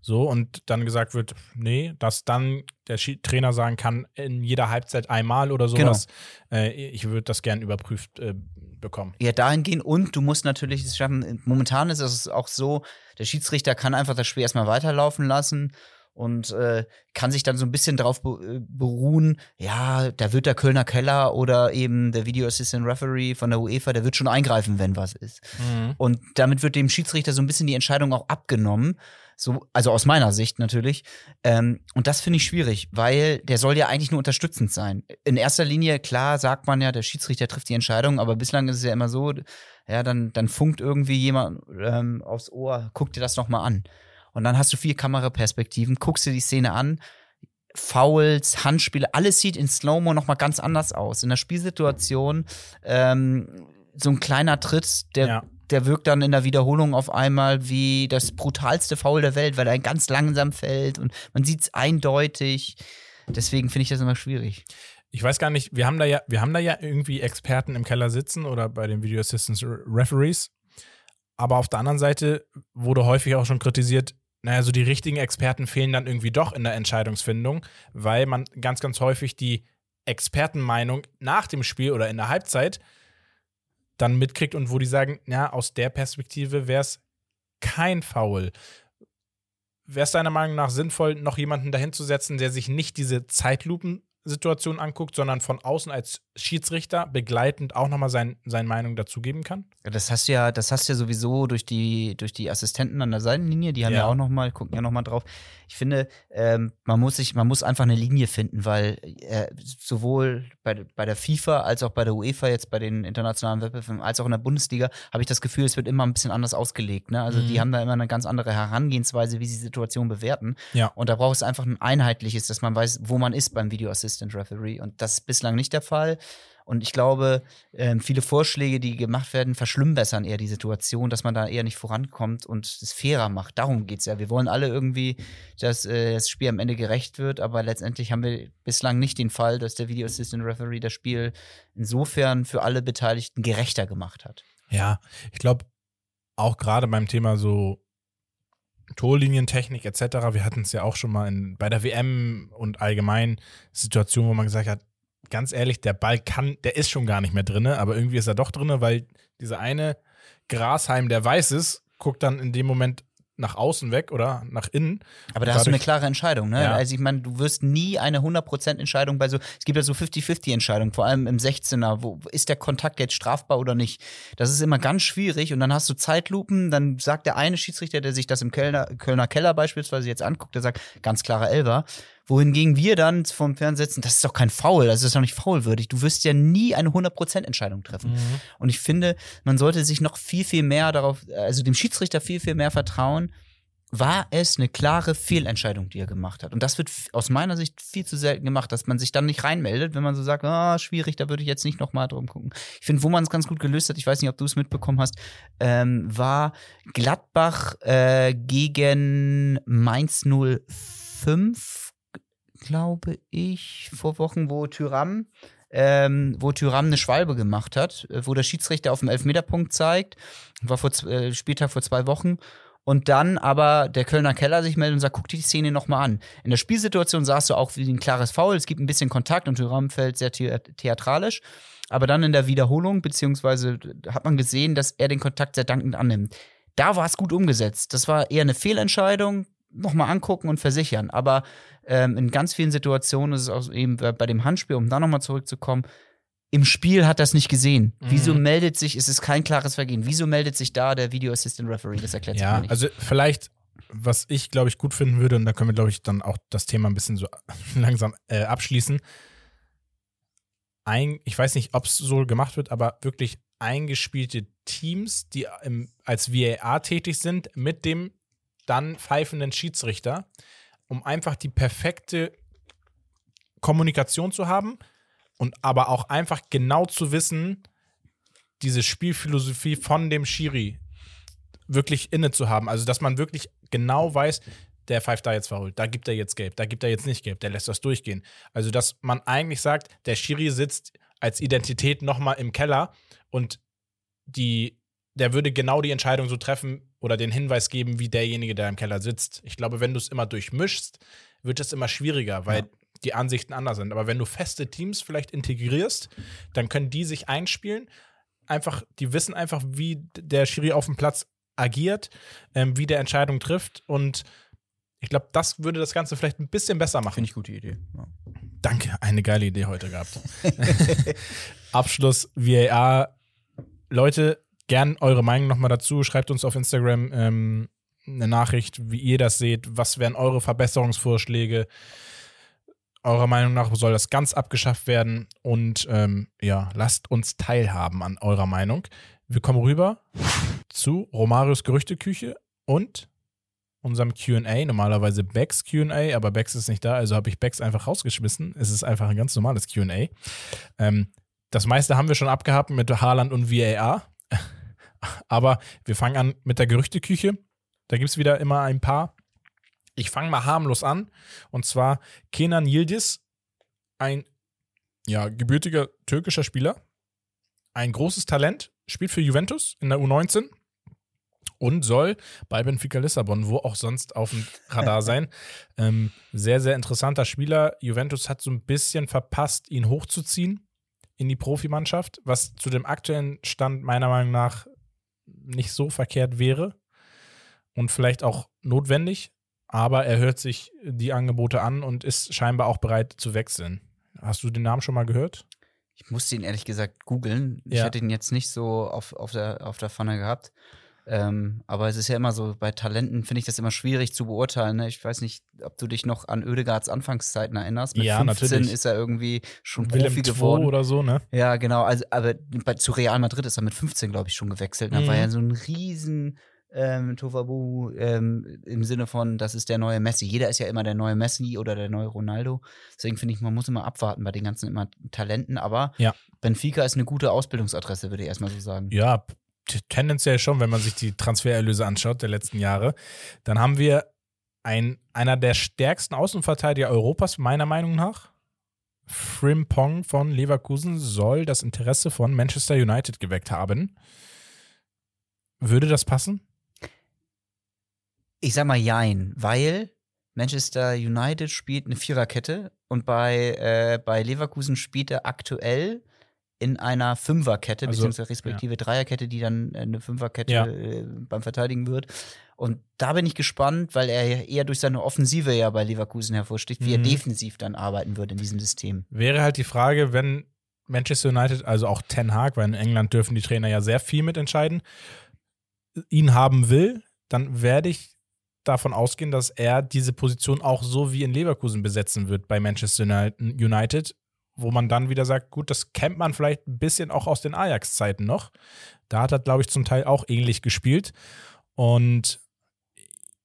So, und dann gesagt wird, nee, dass dann der Trainer sagen kann, in jeder Halbzeit einmal oder sowas, genau. äh, ich würde das gern überprüft äh, bekommen. Ja, dahingehend und du musst natürlich es schaffen, momentan ist es auch so, der Schiedsrichter kann einfach das Spiel erstmal weiterlaufen lassen und äh, kann sich dann so ein bisschen darauf äh, beruhen, ja, da wird der Kölner Keller oder eben der Video Assistant Referee von der UEFA, der wird schon eingreifen, wenn was ist. Mhm. Und damit wird dem Schiedsrichter so ein bisschen die Entscheidung auch abgenommen. So, also aus meiner Sicht natürlich. Ähm, und das finde ich schwierig, weil der soll ja eigentlich nur unterstützend sein. In erster Linie, klar, sagt man ja, der Schiedsrichter trifft die Entscheidung, aber bislang ist es ja immer so, ja, dann, dann funkt irgendwie jemand ähm, aufs Ohr, guck dir das noch mal an. Und dann hast du vier Kameraperspektiven, guckst dir die Szene an, Fouls, Handspiele, alles sieht in Slow-Mo nochmal ganz anders aus. In der Spielsituation ähm, so ein kleiner Tritt, der, ja. Der wirkt dann in der Wiederholung auf einmal wie das brutalste Foul der Welt, weil er ganz langsam fällt und man sieht es eindeutig. Deswegen finde ich das immer schwierig. Ich weiß gar nicht, wir haben da ja, wir haben da ja irgendwie Experten im Keller sitzen oder bei den Video Assistance Referees. Aber auf der anderen Seite wurde häufig auch schon kritisiert, naja, so die richtigen Experten fehlen dann irgendwie doch in der Entscheidungsfindung, weil man ganz, ganz häufig die Expertenmeinung nach dem Spiel oder in der Halbzeit dann mitkriegt und wo die sagen, ja, aus der Perspektive wäre es kein Foul. Wäre es deiner Meinung nach sinnvoll, noch jemanden dahinzusetzen, der sich nicht diese Zeitlupen Situation anguckt, sondern von außen als Schiedsrichter begleitend auch nochmal sein, seine Meinung dazugeben kann? Das hast du ja, das hast ja sowieso durch die, durch die Assistenten an der Seitenlinie, die haben ja, ja auch nochmal, gucken ja nochmal drauf. Ich finde, ähm, man muss sich, man muss einfach eine Linie finden, weil äh, sowohl bei, bei der FIFA als auch bei der UEFA, jetzt bei den internationalen Wettbewerben, als auch in der Bundesliga, habe ich das Gefühl, es wird immer ein bisschen anders ausgelegt. Ne? Also mhm. die haben da immer eine ganz andere Herangehensweise, wie sie die Situation bewerten. Ja. Und da braucht es einfach ein einheitliches, dass man weiß, wo man ist beim Video Assistant Referee. Und das ist bislang nicht der Fall. Und ich glaube, äh, viele Vorschläge, die gemacht werden, verschlimmbessern eher die Situation, dass man da eher nicht vorankommt und es fairer macht. Darum geht es ja. Wir wollen alle irgendwie, dass äh, das Spiel am Ende gerecht wird, aber letztendlich haben wir bislang nicht den Fall, dass der Video Assistant Referee das Spiel insofern für alle Beteiligten gerechter gemacht hat. Ja, ich glaube, auch gerade beim Thema so Torlinientechnik etc. Wir hatten es ja auch schon mal in, bei der WM und allgemein Situationen, wo man gesagt hat, ganz ehrlich, der Ball kann, der ist schon gar nicht mehr drin, aber irgendwie ist er doch drin, weil dieser eine Grashalm, der weiß ist, guckt dann in dem Moment nach außen weg oder nach innen. Aber da hast du eine klare Entscheidung, ne? Ja. Also ich meine, du wirst nie eine 100% Entscheidung bei so, es gibt ja so 50-50 Entscheidungen, vor allem im 16er, wo ist der Kontakt jetzt strafbar oder nicht? Das ist immer ganz schwierig und dann hast du Zeitlupen, dann sagt der eine Schiedsrichter, der sich das im Kölner, Kölner Keller beispielsweise jetzt anguckt, der sagt, ganz klarer Elber wohingegen wir dann vom Fernseher sitzen, das ist doch kein Foul, das ist doch nicht faulwürdig. Du wirst ja nie eine 100% Entscheidung treffen. Mhm. Und ich finde, man sollte sich noch viel, viel mehr darauf, also dem Schiedsrichter viel, viel mehr vertrauen. War es eine klare Fehlentscheidung, die er gemacht hat? Und das wird aus meiner Sicht viel zu selten gemacht, dass man sich dann nicht reinmeldet, wenn man so sagt, ah, schwierig, da würde ich jetzt nicht nochmal drum gucken. Ich finde, wo man es ganz gut gelöst hat, ich weiß nicht, ob du es mitbekommen hast, ähm, war Gladbach äh, gegen Mainz 05 glaube ich, vor Wochen, wo Tyram, ähm, wo Tyram eine Schwalbe gemacht hat, äh, wo der Schiedsrichter auf dem Elfmeterpunkt zeigt. War vor äh, Spieltag vor zwei Wochen. Und dann aber der Kölner Keller sich meldet und sagt, guck dir die Szene nochmal an. In der Spielsituation sahst du auch wie ein klares Foul, es gibt ein bisschen Kontakt und Tyram fällt sehr the theatralisch. Aber dann in der Wiederholung, beziehungsweise hat man gesehen, dass er den Kontakt sehr dankend annimmt. Da war es gut umgesetzt. Das war eher eine Fehlentscheidung nochmal angucken und versichern. Aber ähm, in ganz vielen Situationen ist es auch eben bei dem Handspiel, um da nochmal zurückzukommen, im Spiel hat das nicht gesehen. Mhm. Wieso meldet sich, es ist kein klares Vergehen, wieso meldet sich da der Video Assistant Referee? Das erklärt ja, sich nicht. Also vielleicht, was ich glaube ich gut finden würde, und da können wir glaube ich dann auch das Thema ein bisschen so langsam äh, abschließen. ein, ich weiß nicht, ob es so gemacht wird, aber wirklich eingespielte Teams, die im, als VAR tätig sind, mit dem dann pfeifenden Schiedsrichter, um einfach die perfekte Kommunikation zu haben und aber auch einfach genau zu wissen, diese Spielphilosophie von dem Schiri wirklich inne zu haben. Also, dass man wirklich genau weiß, der pfeift da jetzt verholt, da gibt er jetzt gelb, da gibt er jetzt nicht gelb, der lässt das durchgehen. Also, dass man eigentlich sagt, der Schiri sitzt als Identität nochmal im Keller und die, der würde genau die Entscheidung so treffen oder den Hinweis geben, wie derjenige, der im Keller sitzt. Ich glaube, wenn du es immer durchmischst, wird es immer schwieriger, weil ja. die Ansichten anders sind. Aber wenn du feste Teams vielleicht integrierst, dann können die sich einspielen. Einfach, die wissen einfach, wie der Schiri auf dem Platz agiert, ähm, wie der Entscheidung trifft und ich glaube, das würde das Ganze vielleicht ein bisschen besser machen. Finde ich gute Idee. Ja. Danke, eine geile Idee heute gehabt. Abschluss VAR. Leute, gern eure Meinung nochmal dazu. Schreibt uns auf Instagram ähm, eine Nachricht, wie ihr das seht. Was wären eure Verbesserungsvorschläge? Eurer Meinung nach soll das ganz abgeschafft werden? Und ähm, ja, lasst uns teilhaben an eurer Meinung. Wir kommen rüber zu Romarios Gerüchteküche und unserem QA, normalerweise Bex QA, aber Bex ist nicht da, also habe ich Bex einfach rausgeschmissen. Es ist einfach ein ganz normales QA. Ähm, das meiste haben wir schon abgehabt mit Haaland und VAR. Aber wir fangen an mit der Gerüchteküche. Da gibt es wieder immer ein paar. Ich fange mal harmlos an. Und zwar Kenan Yildiz, ein ja, gebürtiger türkischer Spieler. Ein großes Talent, spielt für Juventus in der U19 und soll bei Benfica Lissabon, wo auch sonst auf dem Radar sein. ähm, sehr, sehr interessanter Spieler. Juventus hat so ein bisschen verpasst, ihn hochzuziehen in die Profimannschaft, was zu dem aktuellen Stand meiner Meinung nach nicht so verkehrt wäre und vielleicht auch notwendig. Aber er hört sich die Angebote an und ist scheinbar auch bereit zu wechseln. Hast du den Namen schon mal gehört? Ich musste ihn ehrlich gesagt googeln. Ich hatte ihn jetzt nicht so auf, auf, der, auf der Pfanne gehabt. Ähm, aber es ist ja immer so, bei Talenten finde ich das immer schwierig zu beurteilen. Ne? Ich weiß nicht, ob du dich noch an Oedegaards Anfangszeiten erinnerst. Mit ja, 15 natürlich. ist er irgendwie schon Willem Profi geworden. oder so, ne? Ja, genau. Also, aber bei, zu Real Madrid ist er mit 15, glaube ich, schon gewechselt. Da mhm. war ja so ein riesen ähm, Tovabu ähm, im Sinne von, das ist der neue Messi. Jeder ist ja immer der neue Messi oder der neue Ronaldo. Deswegen finde ich, man muss immer abwarten bei den ganzen immer Talenten. Aber ja. Benfica ist eine gute Ausbildungsadresse, würde ich erstmal so sagen. Ja, tendenziell schon, wenn man sich die Transfererlöse anschaut der letzten Jahre. Dann haben wir ein, einer der stärksten Außenverteidiger Europas, meiner Meinung nach. Frimpong von Leverkusen soll das Interesse von Manchester United geweckt haben. Würde das passen? Ich sag mal Jein, weil Manchester United spielt eine Viererkette und bei, äh, bei Leverkusen spielt er aktuell in einer Fünferkette, also, beziehungsweise respektive ja. Dreierkette, die dann eine Fünferkette ja. äh, beim Verteidigen wird. Und da bin ich gespannt, weil er eher durch seine Offensive ja bei Leverkusen hervorsticht, wie mhm. er defensiv dann arbeiten wird in diesem System. Wäre halt die Frage, wenn Manchester United, also auch Ten Hag, weil in England dürfen die Trainer ja sehr viel mitentscheiden, ihn haben will, dann werde ich davon ausgehen, dass er diese Position auch so wie in Leverkusen besetzen wird bei Manchester United wo man dann wieder sagt, gut, das kennt man vielleicht ein bisschen auch aus den Ajax-Zeiten noch. Da hat er, glaube ich, zum Teil auch ähnlich gespielt. Und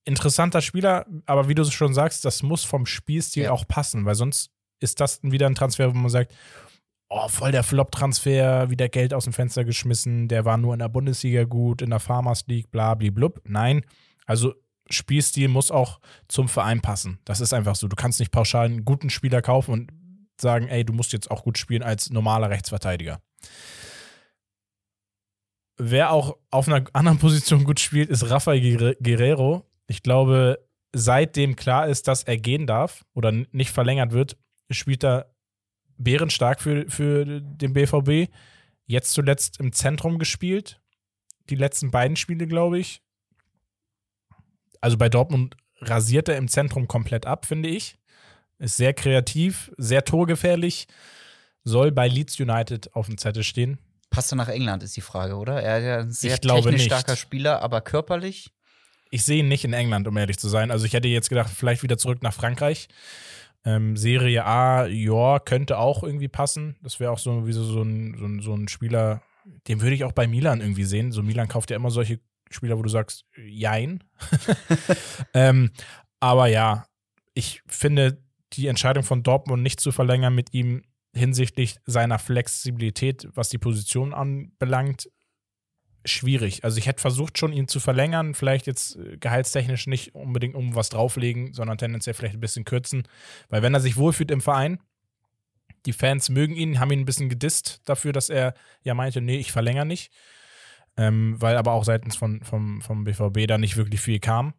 interessanter Spieler, aber wie du schon sagst, das muss vom Spielstil ja. auch passen, weil sonst ist das wieder ein Transfer, wo man sagt, oh, voll der Flop-Transfer, wieder Geld aus dem Fenster geschmissen, der war nur in der Bundesliga gut, in der Farmers League, bla, bla, blub. Nein, also Spielstil muss auch zum Verein passen. Das ist einfach so. Du kannst nicht pauschal einen guten Spieler kaufen und sagen, ey, du musst jetzt auch gut spielen als normaler Rechtsverteidiger. Wer auch auf einer anderen Position gut spielt, ist Rafael Guerrero. Ich glaube, seitdem klar ist, dass er gehen darf oder nicht verlängert wird, spielt er bärenstark für, für den BVB. Jetzt zuletzt im Zentrum gespielt. Die letzten beiden Spiele, glaube ich. Also bei Dortmund rasiert er im Zentrum komplett ab, finde ich. Ist sehr kreativ, sehr torgefährlich. Soll bei Leeds United auf dem Zettel stehen. Passt er nach England, ist die Frage, oder? Er ist ja ein sehr ich technisch starker Spieler, aber körperlich? Ich sehe ihn nicht in England, um ehrlich zu sein. Also ich hätte jetzt gedacht, vielleicht wieder zurück nach Frankreich. Ähm, Serie A, ja, könnte auch irgendwie passen. Das wäre auch so, wie so, so, ein, so, ein, so ein Spieler, den würde ich auch bei Milan irgendwie sehen. So Milan kauft ja immer solche Spieler, wo du sagst, jein. ähm, aber ja, ich finde die Entscheidung von Dortmund nicht zu verlängern mit ihm hinsichtlich seiner Flexibilität, was die Position anbelangt, schwierig. Also ich hätte versucht schon, ihn zu verlängern, vielleicht jetzt äh, gehaltstechnisch nicht unbedingt um was drauflegen, sondern tendenziell vielleicht ein bisschen kürzen. Weil wenn er sich wohlfühlt im Verein, die Fans mögen ihn, haben ihn ein bisschen gedisst dafür, dass er ja meinte, nee, ich verlängere nicht. Ähm, weil aber auch seitens von, vom, vom BVB da nicht wirklich viel kam.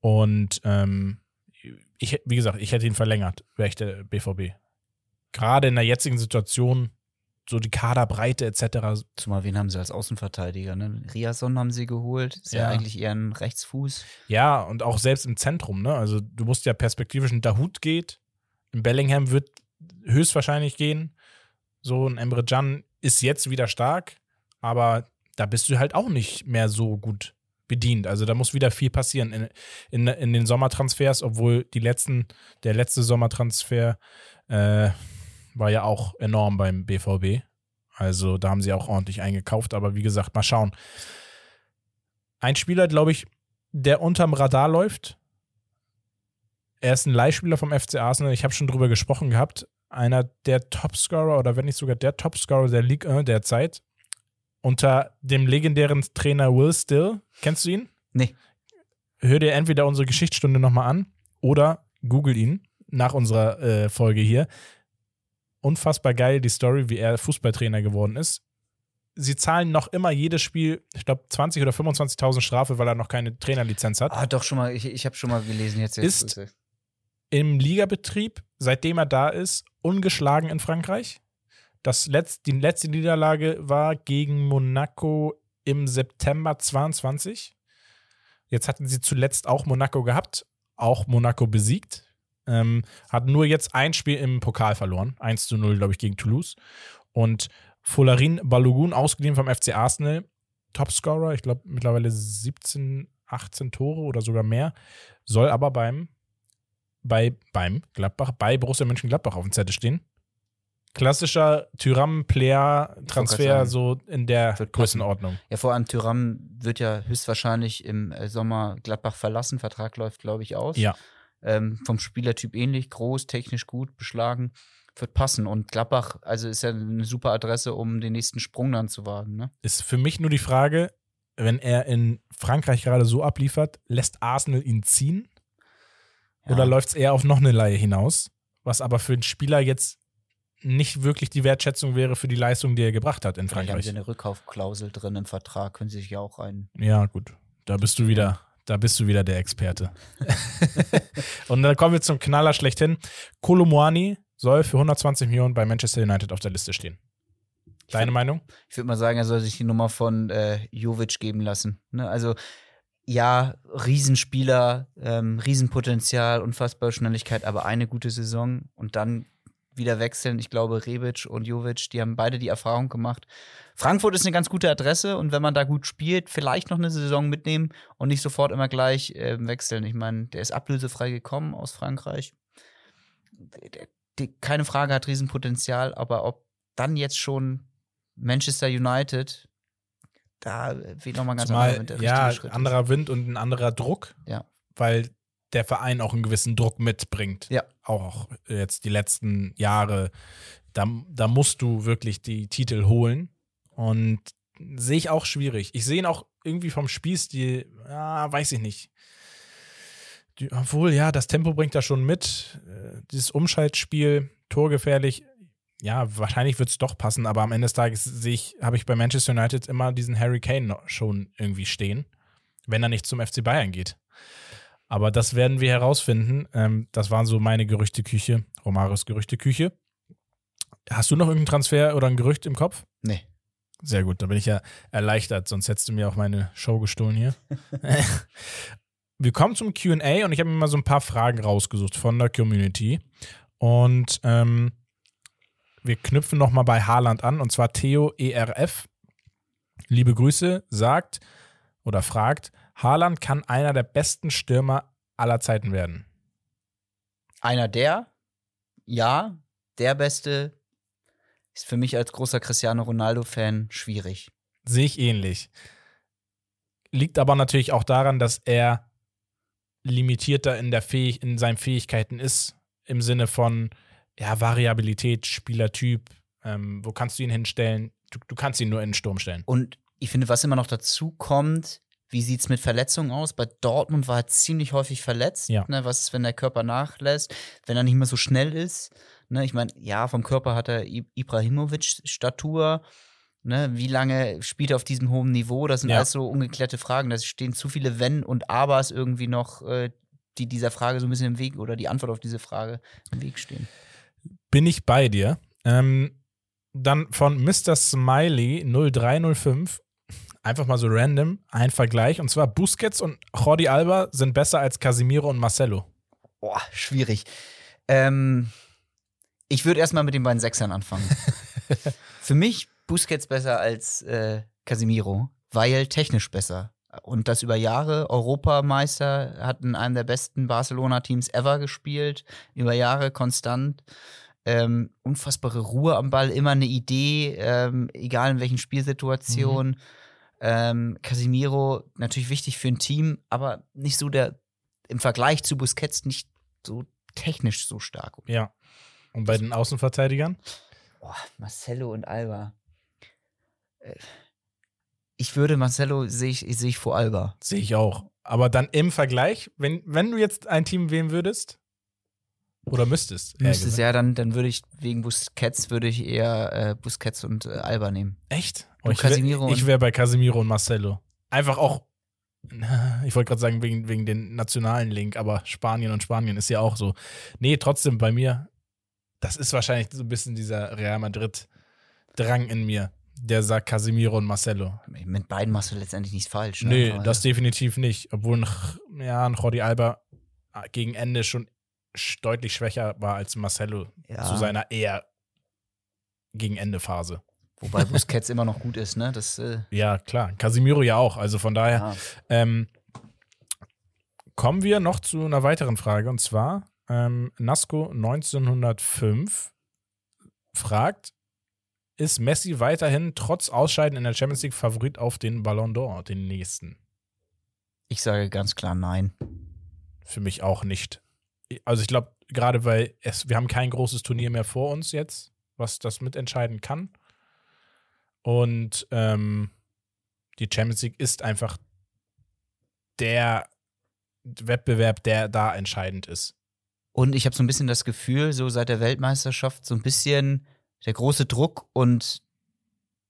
Und ähm, ich, wie gesagt, ich hätte ihn verlängert, wäre ich der BVB. Gerade in der jetzigen Situation so die Kaderbreite etc. Zumal wen haben sie als Außenverteidiger? Ne? Riason haben sie geholt. Ist ja. ja. eigentlich eher ein Rechtsfuß. Ja, und auch selbst im Zentrum. Ne? Also du musst ja perspektivisch, ein Dahut geht, in Bellingham wird höchstwahrscheinlich gehen. So ein Emre Can ist jetzt wieder stark, aber da bist du halt auch nicht mehr so gut bedient. Also da muss wieder viel passieren in, in, in den Sommertransfers, obwohl die letzten, der letzte Sommertransfer äh, war ja auch enorm beim BVB. Also da haben sie auch ordentlich eingekauft. Aber wie gesagt, mal schauen. Ein Spieler, glaube ich, der unterm Radar läuft. Er ist ein Leihspieler vom FC Arsenal. Ich habe schon drüber gesprochen gehabt. Einer der Topscorer oder wenn nicht sogar der Topscorer der Ligue 1 der Zeit. Unter dem legendären Trainer Will Still. Kennst du ihn? Nee. Hör dir entweder unsere Geschichtsstunde nochmal an oder google ihn nach unserer äh, Folge hier unfassbar geil, die Story, wie er Fußballtrainer geworden ist. Sie zahlen noch immer jedes Spiel, ich glaube, 20 oder 25.000 Strafe, weil er noch keine Trainerlizenz hat. Ah, doch schon mal, ich, ich habe schon mal gelesen jetzt. jetzt ist im Ligabetrieb, seitdem er da ist, ungeschlagen in Frankreich. Das Letz-, die letzte Niederlage war gegen Monaco im September 22. Jetzt hatten sie zuletzt auch Monaco gehabt, auch Monaco besiegt. Ähm, hat nur jetzt ein Spiel im Pokal verloren. 1 zu 0, glaube ich, gegen Toulouse. Und Folarin Balogun, ausgeliehen vom FC Arsenal, Topscorer, ich glaube mittlerweile 17, 18 Tore oder sogar mehr, soll aber beim, bei, beim Gladbach, bei Borussia Mönchengladbach auf dem Zettel stehen. Klassischer Tyram-Player-Transfer so in der Größenordnung. Ja, vor allem Tyram wird ja höchstwahrscheinlich im äh, Sommer Gladbach verlassen. Vertrag läuft, glaube ich, aus. Ja. Ähm, vom Spielertyp ähnlich, groß, technisch gut, beschlagen, wird passen. Und Gladbach, also ist ja eine super Adresse, um den nächsten Sprung dann zu wagen. Ne? Ist für mich nur die Frage, wenn er in Frankreich gerade so abliefert, lässt Arsenal ihn ziehen? Ja. Oder läuft es eher auf noch eine Laie hinaus? Was aber für einen Spieler jetzt nicht wirklich die Wertschätzung wäre für die Leistung, die er gebracht hat in Frankreich. Haben sie eine Rückkaufklausel drin im Vertrag, können sie sich ja auch ein. Ja, gut. Da bist du wieder da bist du wieder der Experte. und dann kommen wir zum Knaller schlechthin. Kolomoani soll für 120 Millionen bei Manchester United auf der Liste stehen. Deine ich Meinung? Ich würde mal sagen, er soll sich die Nummer von äh, Jovic geben lassen. Ne? Also ja, Riesenspieler, ähm, Riesenpotenzial, unfassbare Schnelligkeit, aber eine gute Saison und dann wieder wechseln. Ich glaube, Rebic und Jovic, die haben beide die Erfahrung gemacht. Frankfurt ist eine ganz gute Adresse und wenn man da gut spielt, vielleicht noch eine Saison mitnehmen und nicht sofort immer gleich äh, wechseln. Ich meine, der ist ablösefrei gekommen aus Frankreich. Der, der, keine Frage, hat Riesenpotenzial, aber ob dann jetzt schon Manchester United, da wird nochmal ganz Zumal, anderer Wind. Ja, Schritt anderer. Wind und ein anderer Druck. Ja. Weil der Verein auch einen gewissen Druck mitbringt. Ja. Auch jetzt die letzten Jahre. Da, da musst du wirklich die Titel holen. Und sehe ich auch schwierig. Ich sehe ihn auch irgendwie vom Spielstil, ja, weiß ich nicht. Die, obwohl, ja, das Tempo bringt er schon mit. Äh, dieses Umschaltspiel, torgefährlich. Ja, wahrscheinlich wird es doch passen, aber am Ende des Tages sehe ich, habe ich bei Manchester United immer diesen Harry Kane schon irgendwie stehen, wenn er nicht zum FC Bayern geht. Aber das werden wir herausfinden. Ähm, das waren so meine Gerüchteküche, Romaros Gerüchteküche. Hast du noch irgendeinen Transfer oder ein Gerücht im Kopf? Nee. Sehr gut, da bin ich ja erleichtert, sonst hättest du mir auch meine Show gestohlen hier. wir kommen zum QA und ich habe mir mal so ein paar Fragen rausgesucht von der Community. Und ähm, wir knüpfen nochmal bei Haaland an, und zwar Theo ERF. Liebe Grüße, sagt oder fragt, Haaland kann einer der besten Stürmer aller Zeiten werden. Einer der? ja, der Beste ist für mich als großer Cristiano Ronaldo-Fan schwierig. Sehe ich ähnlich. Liegt aber natürlich auch daran, dass er limitierter in, der Fähig in seinen Fähigkeiten ist, im Sinne von ja, Variabilität, Spielertyp, ähm, wo kannst du ihn hinstellen? Du, du kannst ihn nur in den Sturm stellen. Und ich finde, was immer noch dazu kommt, wie sieht es mit Verletzungen aus? Bei Dortmund war er ziemlich häufig verletzt. Ja. Ne, was ist, wenn der Körper nachlässt, wenn er nicht mehr so schnell ist? Ne, ich meine, ja, vom Körper hat er Ibrahimovic-Statur. Ne, wie lange spielt er auf diesem hohen Niveau? Das sind Ja. alles so ungeklärte Fragen. Da stehen zu viele Wenn und Abers irgendwie noch, äh, die dieser Frage so ein bisschen im Weg oder die Antwort auf diese Frage im Weg stehen. Bin ich bei dir. Ähm, dann von Mr. Smiley 0305. Einfach mal so random ein Vergleich. Und zwar Busquets und Jordi Alba sind besser als Casimiro und Marcelo. Boah, schwierig. Ähm, ich würde erstmal mit den beiden Sechsern anfangen. Für mich Busquets besser als äh, Casimiro, weil technisch besser. Und das über Jahre. Europameister hat in einem der besten Barcelona-Teams ever gespielt. Über Jahre konstant. Ähm, unfassbare Ruhe am Ball, immer eine Idee, ähm, egal in welchen Spielsituationen. Ähm, Casimiro natürlich wichtig für ein Team, aber nicht so der, im Vergleich zu Busquets nicht so technisch so stark. Ja. Und bei den Außenverteidigern? Boah, Marcelo und Alba. Äh, Ich würde Marcelo sehe ich, sehe ich vor Alba. Sehe ich auch. Aber dann im Vergleich, wenn, wenn du jetzt ein Team wählen würdest, oder müsstest, eher Müsste es gesagt. ja dann, dann würde ich wegen Busquets würde ich eher äh, Busquets und äh, Alba nehmen. Echt? Und ich wär- Casemiro Ich wäre bei Casemiro und Marcelo. Einfach auch, ich wollte gerade sagen, wegen, wegen den nationalen Link, aber Spanien und Spanien ist ja auch so. Nee, trotzdem bei mir, das ist wahrscheinlich so ein bisschen dieser Real Madrid-Drang in mir, der sagt Casemiro und Marcelo. Mit beiden machst du letztendlich nichts falsch. Ne? Nee, Aber- das definitiv nicht. Obwohl ja, ein Jordi Alba äh, gegen Ende schon sch- deutlich schwächer war als Marcelo Ja. zu seiner eher gegen Ende Phase. Wobei Busquets immer noch gut ist, ne? Das, äh, Ja, klar. Casimiro ja auch. Also von daher ja. ähm, kommen wir noch zu einer weiteren Frage. Und zwar ähm, Nasco 1905 fragt, ist Messi weiterhin trotz Ausscheiden in der Champions League Favorit auf den Ballon d'Or, den nächsten? Ich sage ganz klar nein. Für mich auch nicht. Also ich glaube, gerade weil es, wir haben kein großes Turnier mehr vor uns jetzt, was das mitentscheiden kann. Und ähm, die Champions League ist einfach der Wettbewerb, der da entscheidend ist. Und ich habe so ein bisschen das Gefühl, so seit der Weltmeisterschaft, so ein bisschen der große Druck und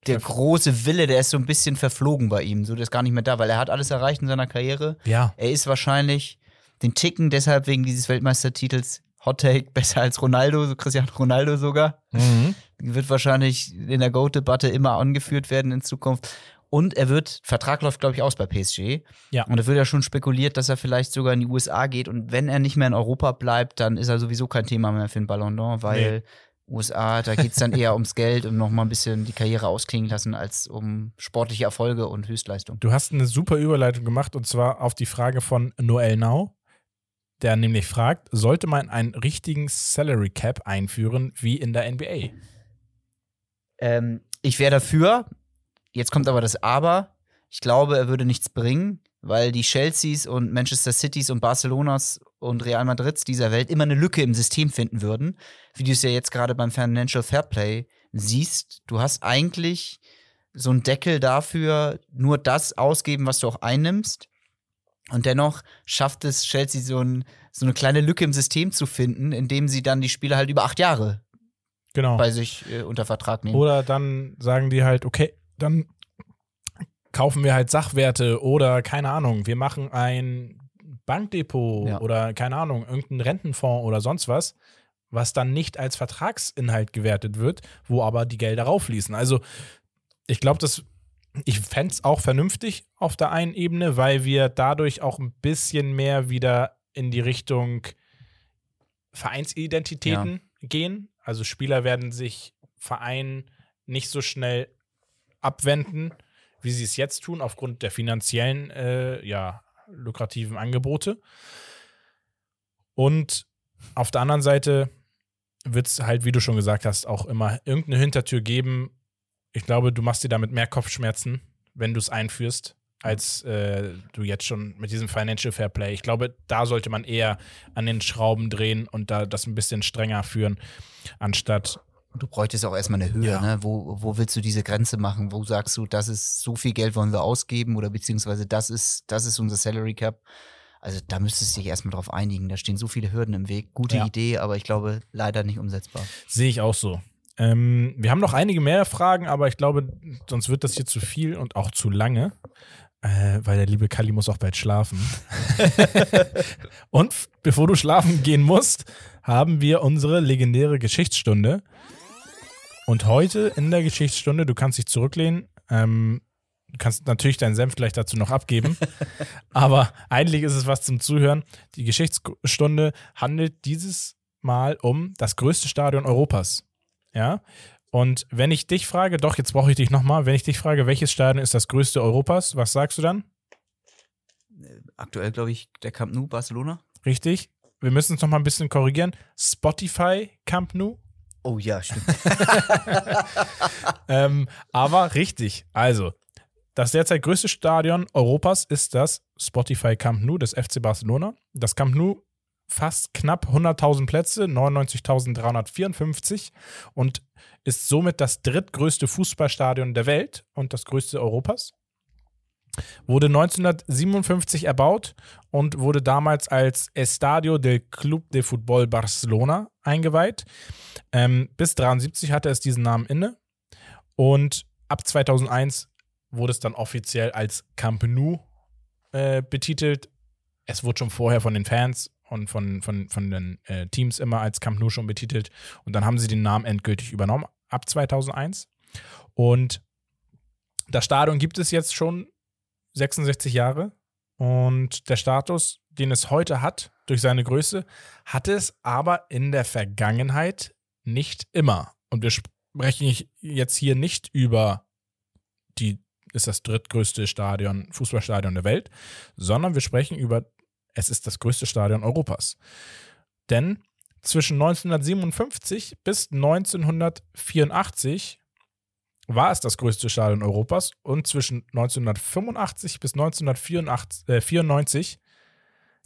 der große Wille, der ist so ein bisschen verflogen bei ihm. So, der ist gar nicht mehr da, weil er hat alles erreicht in seiner Karriere. Ja. Er ist wahrscheinlich den Ticken deshalb wegen dieses Weltmeistertitels Hot Take besser als Ronaldo, so Cristiano Ronaldo sogar. Wird wahrscheinlich in der GOAT-Debatte immer angeführt werden in Zukunft. Und er wird, Vertrag läuft, glaube ich, aus bei PSG. Ja. Und da wird ja schon spekuliert, dass er vielleicht sogar in die USA geht. Und wenn er nicht mehr in Europa bleibt, dann ist er sowieso kein Thema mehr für den Ballon d'Or, weil USA, da geht es dann eher ums Geld und noch mal ein bisschen die Karriere ausklingen lassen, als um sportliche Erfolge und Höchstleistung. Du hast eine super Überleitung gemacht und zwar auf die Frage von Noel Nau, der nämlich fragt, sollte man einen richtigen Salary Cap einführen wie in der NBA? Ähm, ich wäre dafür. Jetzt kommt aber das Aber. Ich glaube, er würde nichts bringen, weil die Chelseas und Manchester Cities und Barcelonas und Real Madrids dieser Welt immer eine Lücke im System finden würden. Wie du es ja jetzt gerade beim Financial Fairplay siehst. Du hast eigentlich so einen Deckel dafür, nur das ausgeben, was du auch einnimmst. Und dennoch schafft es Chelsea so, ein, so eine kleine Lücke im System zu finden, indem sie dann die Spieler halt über acht Jahre Genau. bei sich äh, unter Vertrag nehmen. Oder dann sagen die halt, okay, dann kaufen wir halt Sachwerte oder keine Ahnung, wir machen ein Bankdepot Ja. oder keine Ahnung, irgendein Rentenfonds oder sonst was, was dann nicht als Vertragsinhalt gewertet wird, wo aber die Gelder rauffließen. Also ich glaube, dass ich fände es auch vernünftig auf der einen Ebene, weil wir dadurch auch ein bisschen mehr wieder in die Richtung Vereinsidentitäten gehen. Also Spieler werden sich Vereinen nicht so schnell abwenden, wie sie es jetzt tun, aufgrund der finanziellen, äh, ja, lukrativen Angebote. Und auf der anderen Seite wird es halt, wie du schon gesagt hast, auch immer irgendeine Hintertür geben. Ich glaube, du machst dir damit mehr Kopfschmerzen, wenn du es einführst, als äh, du jetzt schon mit diesem Financial Fair Play. Ich glaube, da sollte man eher an den Schrauben drehen und da das ein bisschen strenger führen, anstatt Du bräuchtest auch erstmal eine Höhe, Ja. ne? Wo, wo willst du diese Grenze machen? Wo sagst du, das ist so viel Geld wollen wir ausgeben oder beziehungsweise das ist, das ist unser Salary Cap? Also da müsstest du dich erstmal drauf einigen. Da stehen so viele Hürden im Weg. Gute Ja. Idee, aber ich glaube leider nicht umsetzbar. Sehe ich auch so. Ähm, wir haben noch einige mehr Fragen, aber ich glaube, sonst wird das hier zu viel und auch zu lange, äh, weil der liebe Kali muss auch bald schlafen. und bevor du schlafen gehen musst, haben wir unsere legendäre Geschichtsstunde. Und heute in der Geschichtsstunde, du kannst dich zurücklehnen, ähm, du kannst natürlich deinen Senf gleich dazu noch abgeben, aber eigentlich ist es was zum Zuhören. Die Geschichtsstunde handelt dieses Mal um das größte Stadion Europas. Ja. Und wenn ich dich frage, doch, jetzt brauche ich dich nochmal, wenn ich dich frage, welches Stadion ist das größte Europas, was sagst du dann? Aktuell, glaube ich, der Camp Nou, Barcelona. Richtig? Wir müssen es nochmal ein bisschen korrigieren. Spotify Camp Nou. Oh ja, stimmt. ähm, aber richtig. Also, das derzeit größte Stadion Europas ist das Spotify Camp Nou des FC Barcelona. Das Camp Nou fast knapp 100.000 Plätze, 99.354 und ist somit das drittgrößte Fußballstadion der Welt und das größte Europas. Wurde 1957 erbaut und wurde damals als Estadio del Club de Fútbol Barcelona eingeweiht. Ähm, bis 73 hatte es diesen Namen inne und ab 2001 wurde es dann offiziell als Camp Nou äh, betitelt. Es wurde schon vorher von den Fans und von, von, von den äh, Teams immer als Camp Nou schon betitelt. Und dann haben sie den Namen endgültig übernommen ab 2001. Und das Stadion gibt es jetzt schon 66 Jahre. Und der Status, den es heute hat, durch seine Größe, hat es aber in der Vergangenheit nicht immer. Und wir sprechen jetzt hier nicht über die ist das drittgrößte Stadion, Fußballstadion der Welt, sondern wir sprechen über, es ist das größte Stadion Europas. Denn zwischen 1957 bis 1984 war es das größte Stadion Europas und zwischen 1985 bis 1994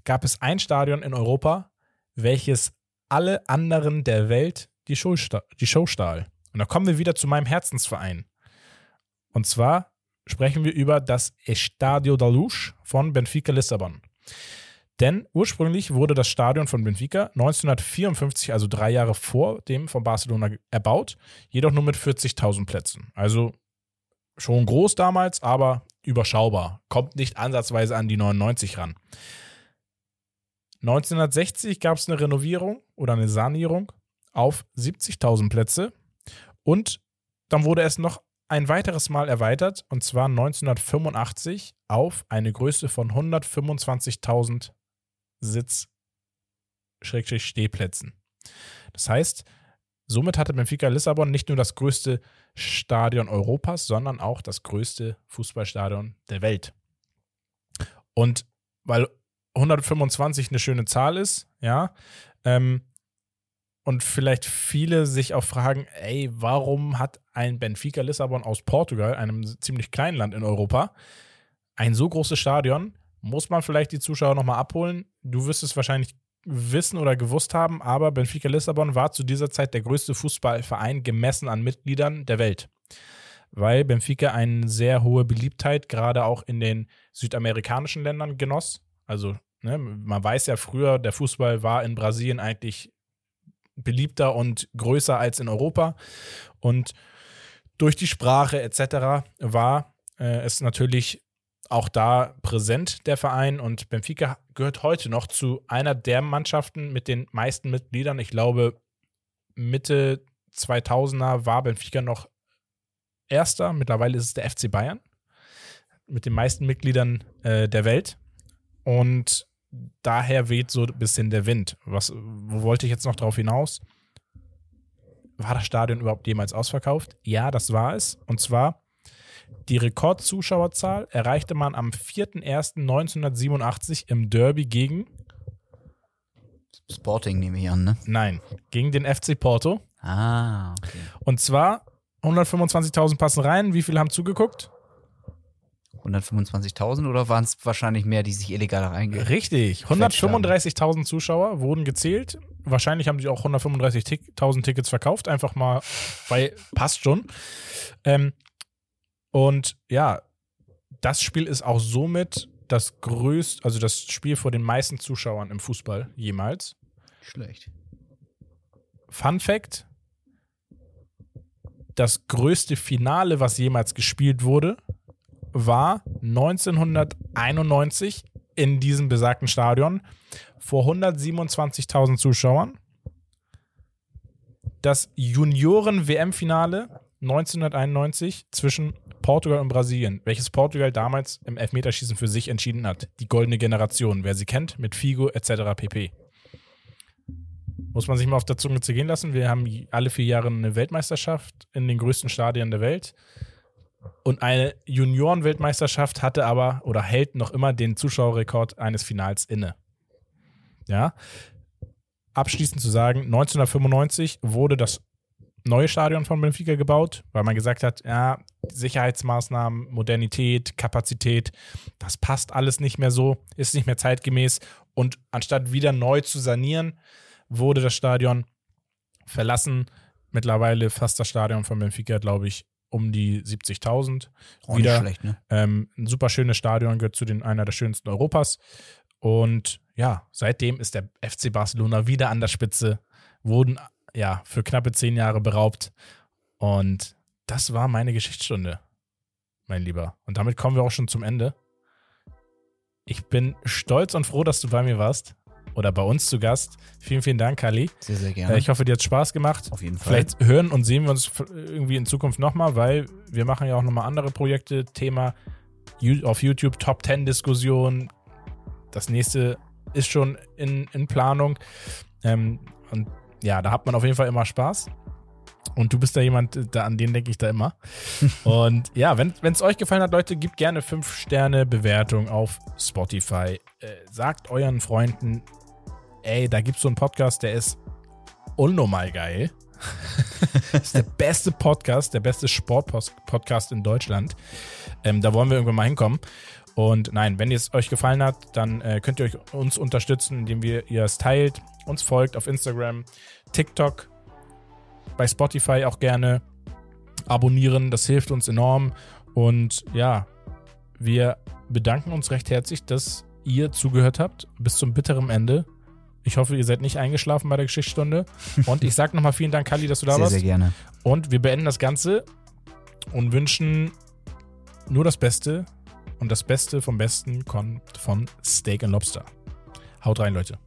gab es ein Stadion in Europa, welches alle anderen der Welt die Show, die Show stahl. Und da kommen wir wieder zu meinem Herzensverein. Und zwar sprechen wir über das Estadio da Luz von Benfica Lissabon. Denn ursprünglich wurde das Stadion von Benfica 1954, also drei Jahre vor dem von Barcelona erbaut, jedoch nur mit 40.000 Plätzen. Also schon groß damals, aber überschaubar. Kommt nicht ansatzweise an die 99 ran. 1960 gab es eine Renovierung oder eine Sanierung auf 70.000 Plätze und dann wurde es noch ein weiteres Mal erweitert und zwar 1985 auf eine Größe von 125.000 Sitz-Stehplätzen. Das heißt, somit hatte Benfica Lissabon nicht nur das größte Stadion Europas, sondern auch das größte Fußballstadion der Welt. Und weil 125 eine schöne Zahl ist, ja, ähm, und vielleicht viele sich auch fragen, ey, warum hat ein Benfica Lissabon aus Portugal, einem ziemlich kleinen Land in Europa, ein so großes Stadion? Muss man vielleicht die Zuschauer nochmal abholen? Du wirst es wahrscheinlich wissen oder gewusst haben, aber Benfica Lissabon war zu dieser Zeit der größte Fußballverein gemessen an Mitgliedern der Welt. Weil Benfica eine sehr hohe Beliebtheit gerade auch in den südamerikanischen Ländern genoss. Also, ne, man weiß ja früher, der Fußball war in Brasilien eigentlich beliebter und größer als in Europa. Und durch die Sprache etc. war äh, es natürlich auch da präsent, der Verein. Und Benfica gehört heute noch zu einer der Mannschaften mit den meisten Mitgliedern. Ich glaube, Mitte 2000er war Benfica noch Erster. Mittlerweile ist es der FC Bayern mit den meisten Mitgliedern äh, der Welt. Und daher weht so ein bisschen der Wind. Was, wo wollte ich jetzt noch drauf hinaus? War das Stadion überhaupt jemals ausverkauft? Ja, das war es. Und zwar die Rekordzuschauerzahl erreichte man am 4.1.1987 im Derby gegen Sporting nehme ich an, ne? Nein, gegen den FC Porto. Ah, okay. Und zwar 125.000 passen rein. Wie viele haben zugeguckt? 125.000 oder waren es wahrscheinlich mehr, die sich illegal reinge... Richtig. 135.000 Zuschauer wurden gezählt. Wahrscheinlich haben sie auch 135.000 Tickets verkauft. Einfach mal, weil passt schon. Ähm, und ja, das Spiel ist auch somit das größte, also das Spiel vor den meisten Zuschauern im Fußball jemals. Schlecht. Fun Fact: Das größte Finale, was jemals gespielt wurde, war 1991 in diesem besagten Stadion vor 127.000 Zuschauern. Das Junioren-WM-Finale 1991 zwischen Portugal und Brasilien, welches Portugal damals im Elfmeterschießen für sich entschieden hat. Die goldene Generation, wer sie kennt, mit Figo etc. pp. Muss man sich mal auf der Zunge zergehen lassen. Wir haben alle vier Jahre eine Weltmeisterschaft in den größten Stadien der Welt. Und eine Junioren-Weltmeisterschaft hatte aber oder hält noch immer den Zuschauerrekord eines Finals inne. Ja. Abschließend zu sagen, 1995 wurde das neue Stadion von Benfica gebaut, weil man gesagt hat, ja, Sicherheitsmaßnahmen, Modernität, Kapazität, das passt alles nicht mehr so, ist nicht mehr zeitgemäß. Und anstatt wieder neu zu sanieren, wurde das Stadion verlassen. Mittlerweile fast das Stadion von Benfica, glaube ich, um die 70.000. Auch Wieder schlecht, ne? ähm, ein super schönes Stadion, gehört zu den einer der schönsten Europas. Und ja, seitdem ist der FC Barcelona wieder an der Spitze, wurden ja für knappe zehn Jahre beraubt. Und das war meine Geschichtsstunde, mein Lieber. Und damit kommen wir auch schon zum Ende. Ich bin stolz und froh, dass du bei mir warst oder bei uns zu Gast. Vielen, vielen Dank, Kali. Sehr, sehr Äh, gerne. Ich hoffe, dir hat Spaß gemacht. Auf jeden Fall. Vielleicht hören und sehen wir uns irgendwie in Zukunft nochmal, weil wir machen ja auch nochmal andere Projekte. Thema auf YouTube Top 10 Diskussion. Das nächste ist schon in, in Planung. Ähm, und ja, da hat man auf jeden Fall immer Spaß. Und du bist da jemand, da, an den denke ich da immer. und ja, wenn es euch gefallen hat, Leute, gebt gerne 5-Sterne-Bewertung auf Spotify. Äh, sagt euren Freunden, ey, da gibt es so einen Podcast, der ist unnormal geil. das ist der beste Podcast, der beste Sport-Podcast in Deutschland. Ähm, da wollen wir irgendwann mal hinkommen. Und nein, wenn es euch gefallen hat, dann äh, könnt ihr euch uns unterstützen, indem wir, ihr es teilt, uns folgt auf Instagram, TikTok, bei Spotify auch gerne abonnieren. Das hilft uns enorm. Und ja, wir bedanken uns recht herzlich, dass ihr zugehört habt bis zum bitteren Ende. Ich hoffe, ihr seid nicht eingeschlafen bei der Geschichtsstunde. Und ich sage nochmal vielen Dank, Kali, dass du da sehr, warst. sehr gerne. Und wir beenden das Ganze und wünschen nur das Beste. Und das Beste vom Besten kommt von Steak and Lobster. Haut rein, Leute.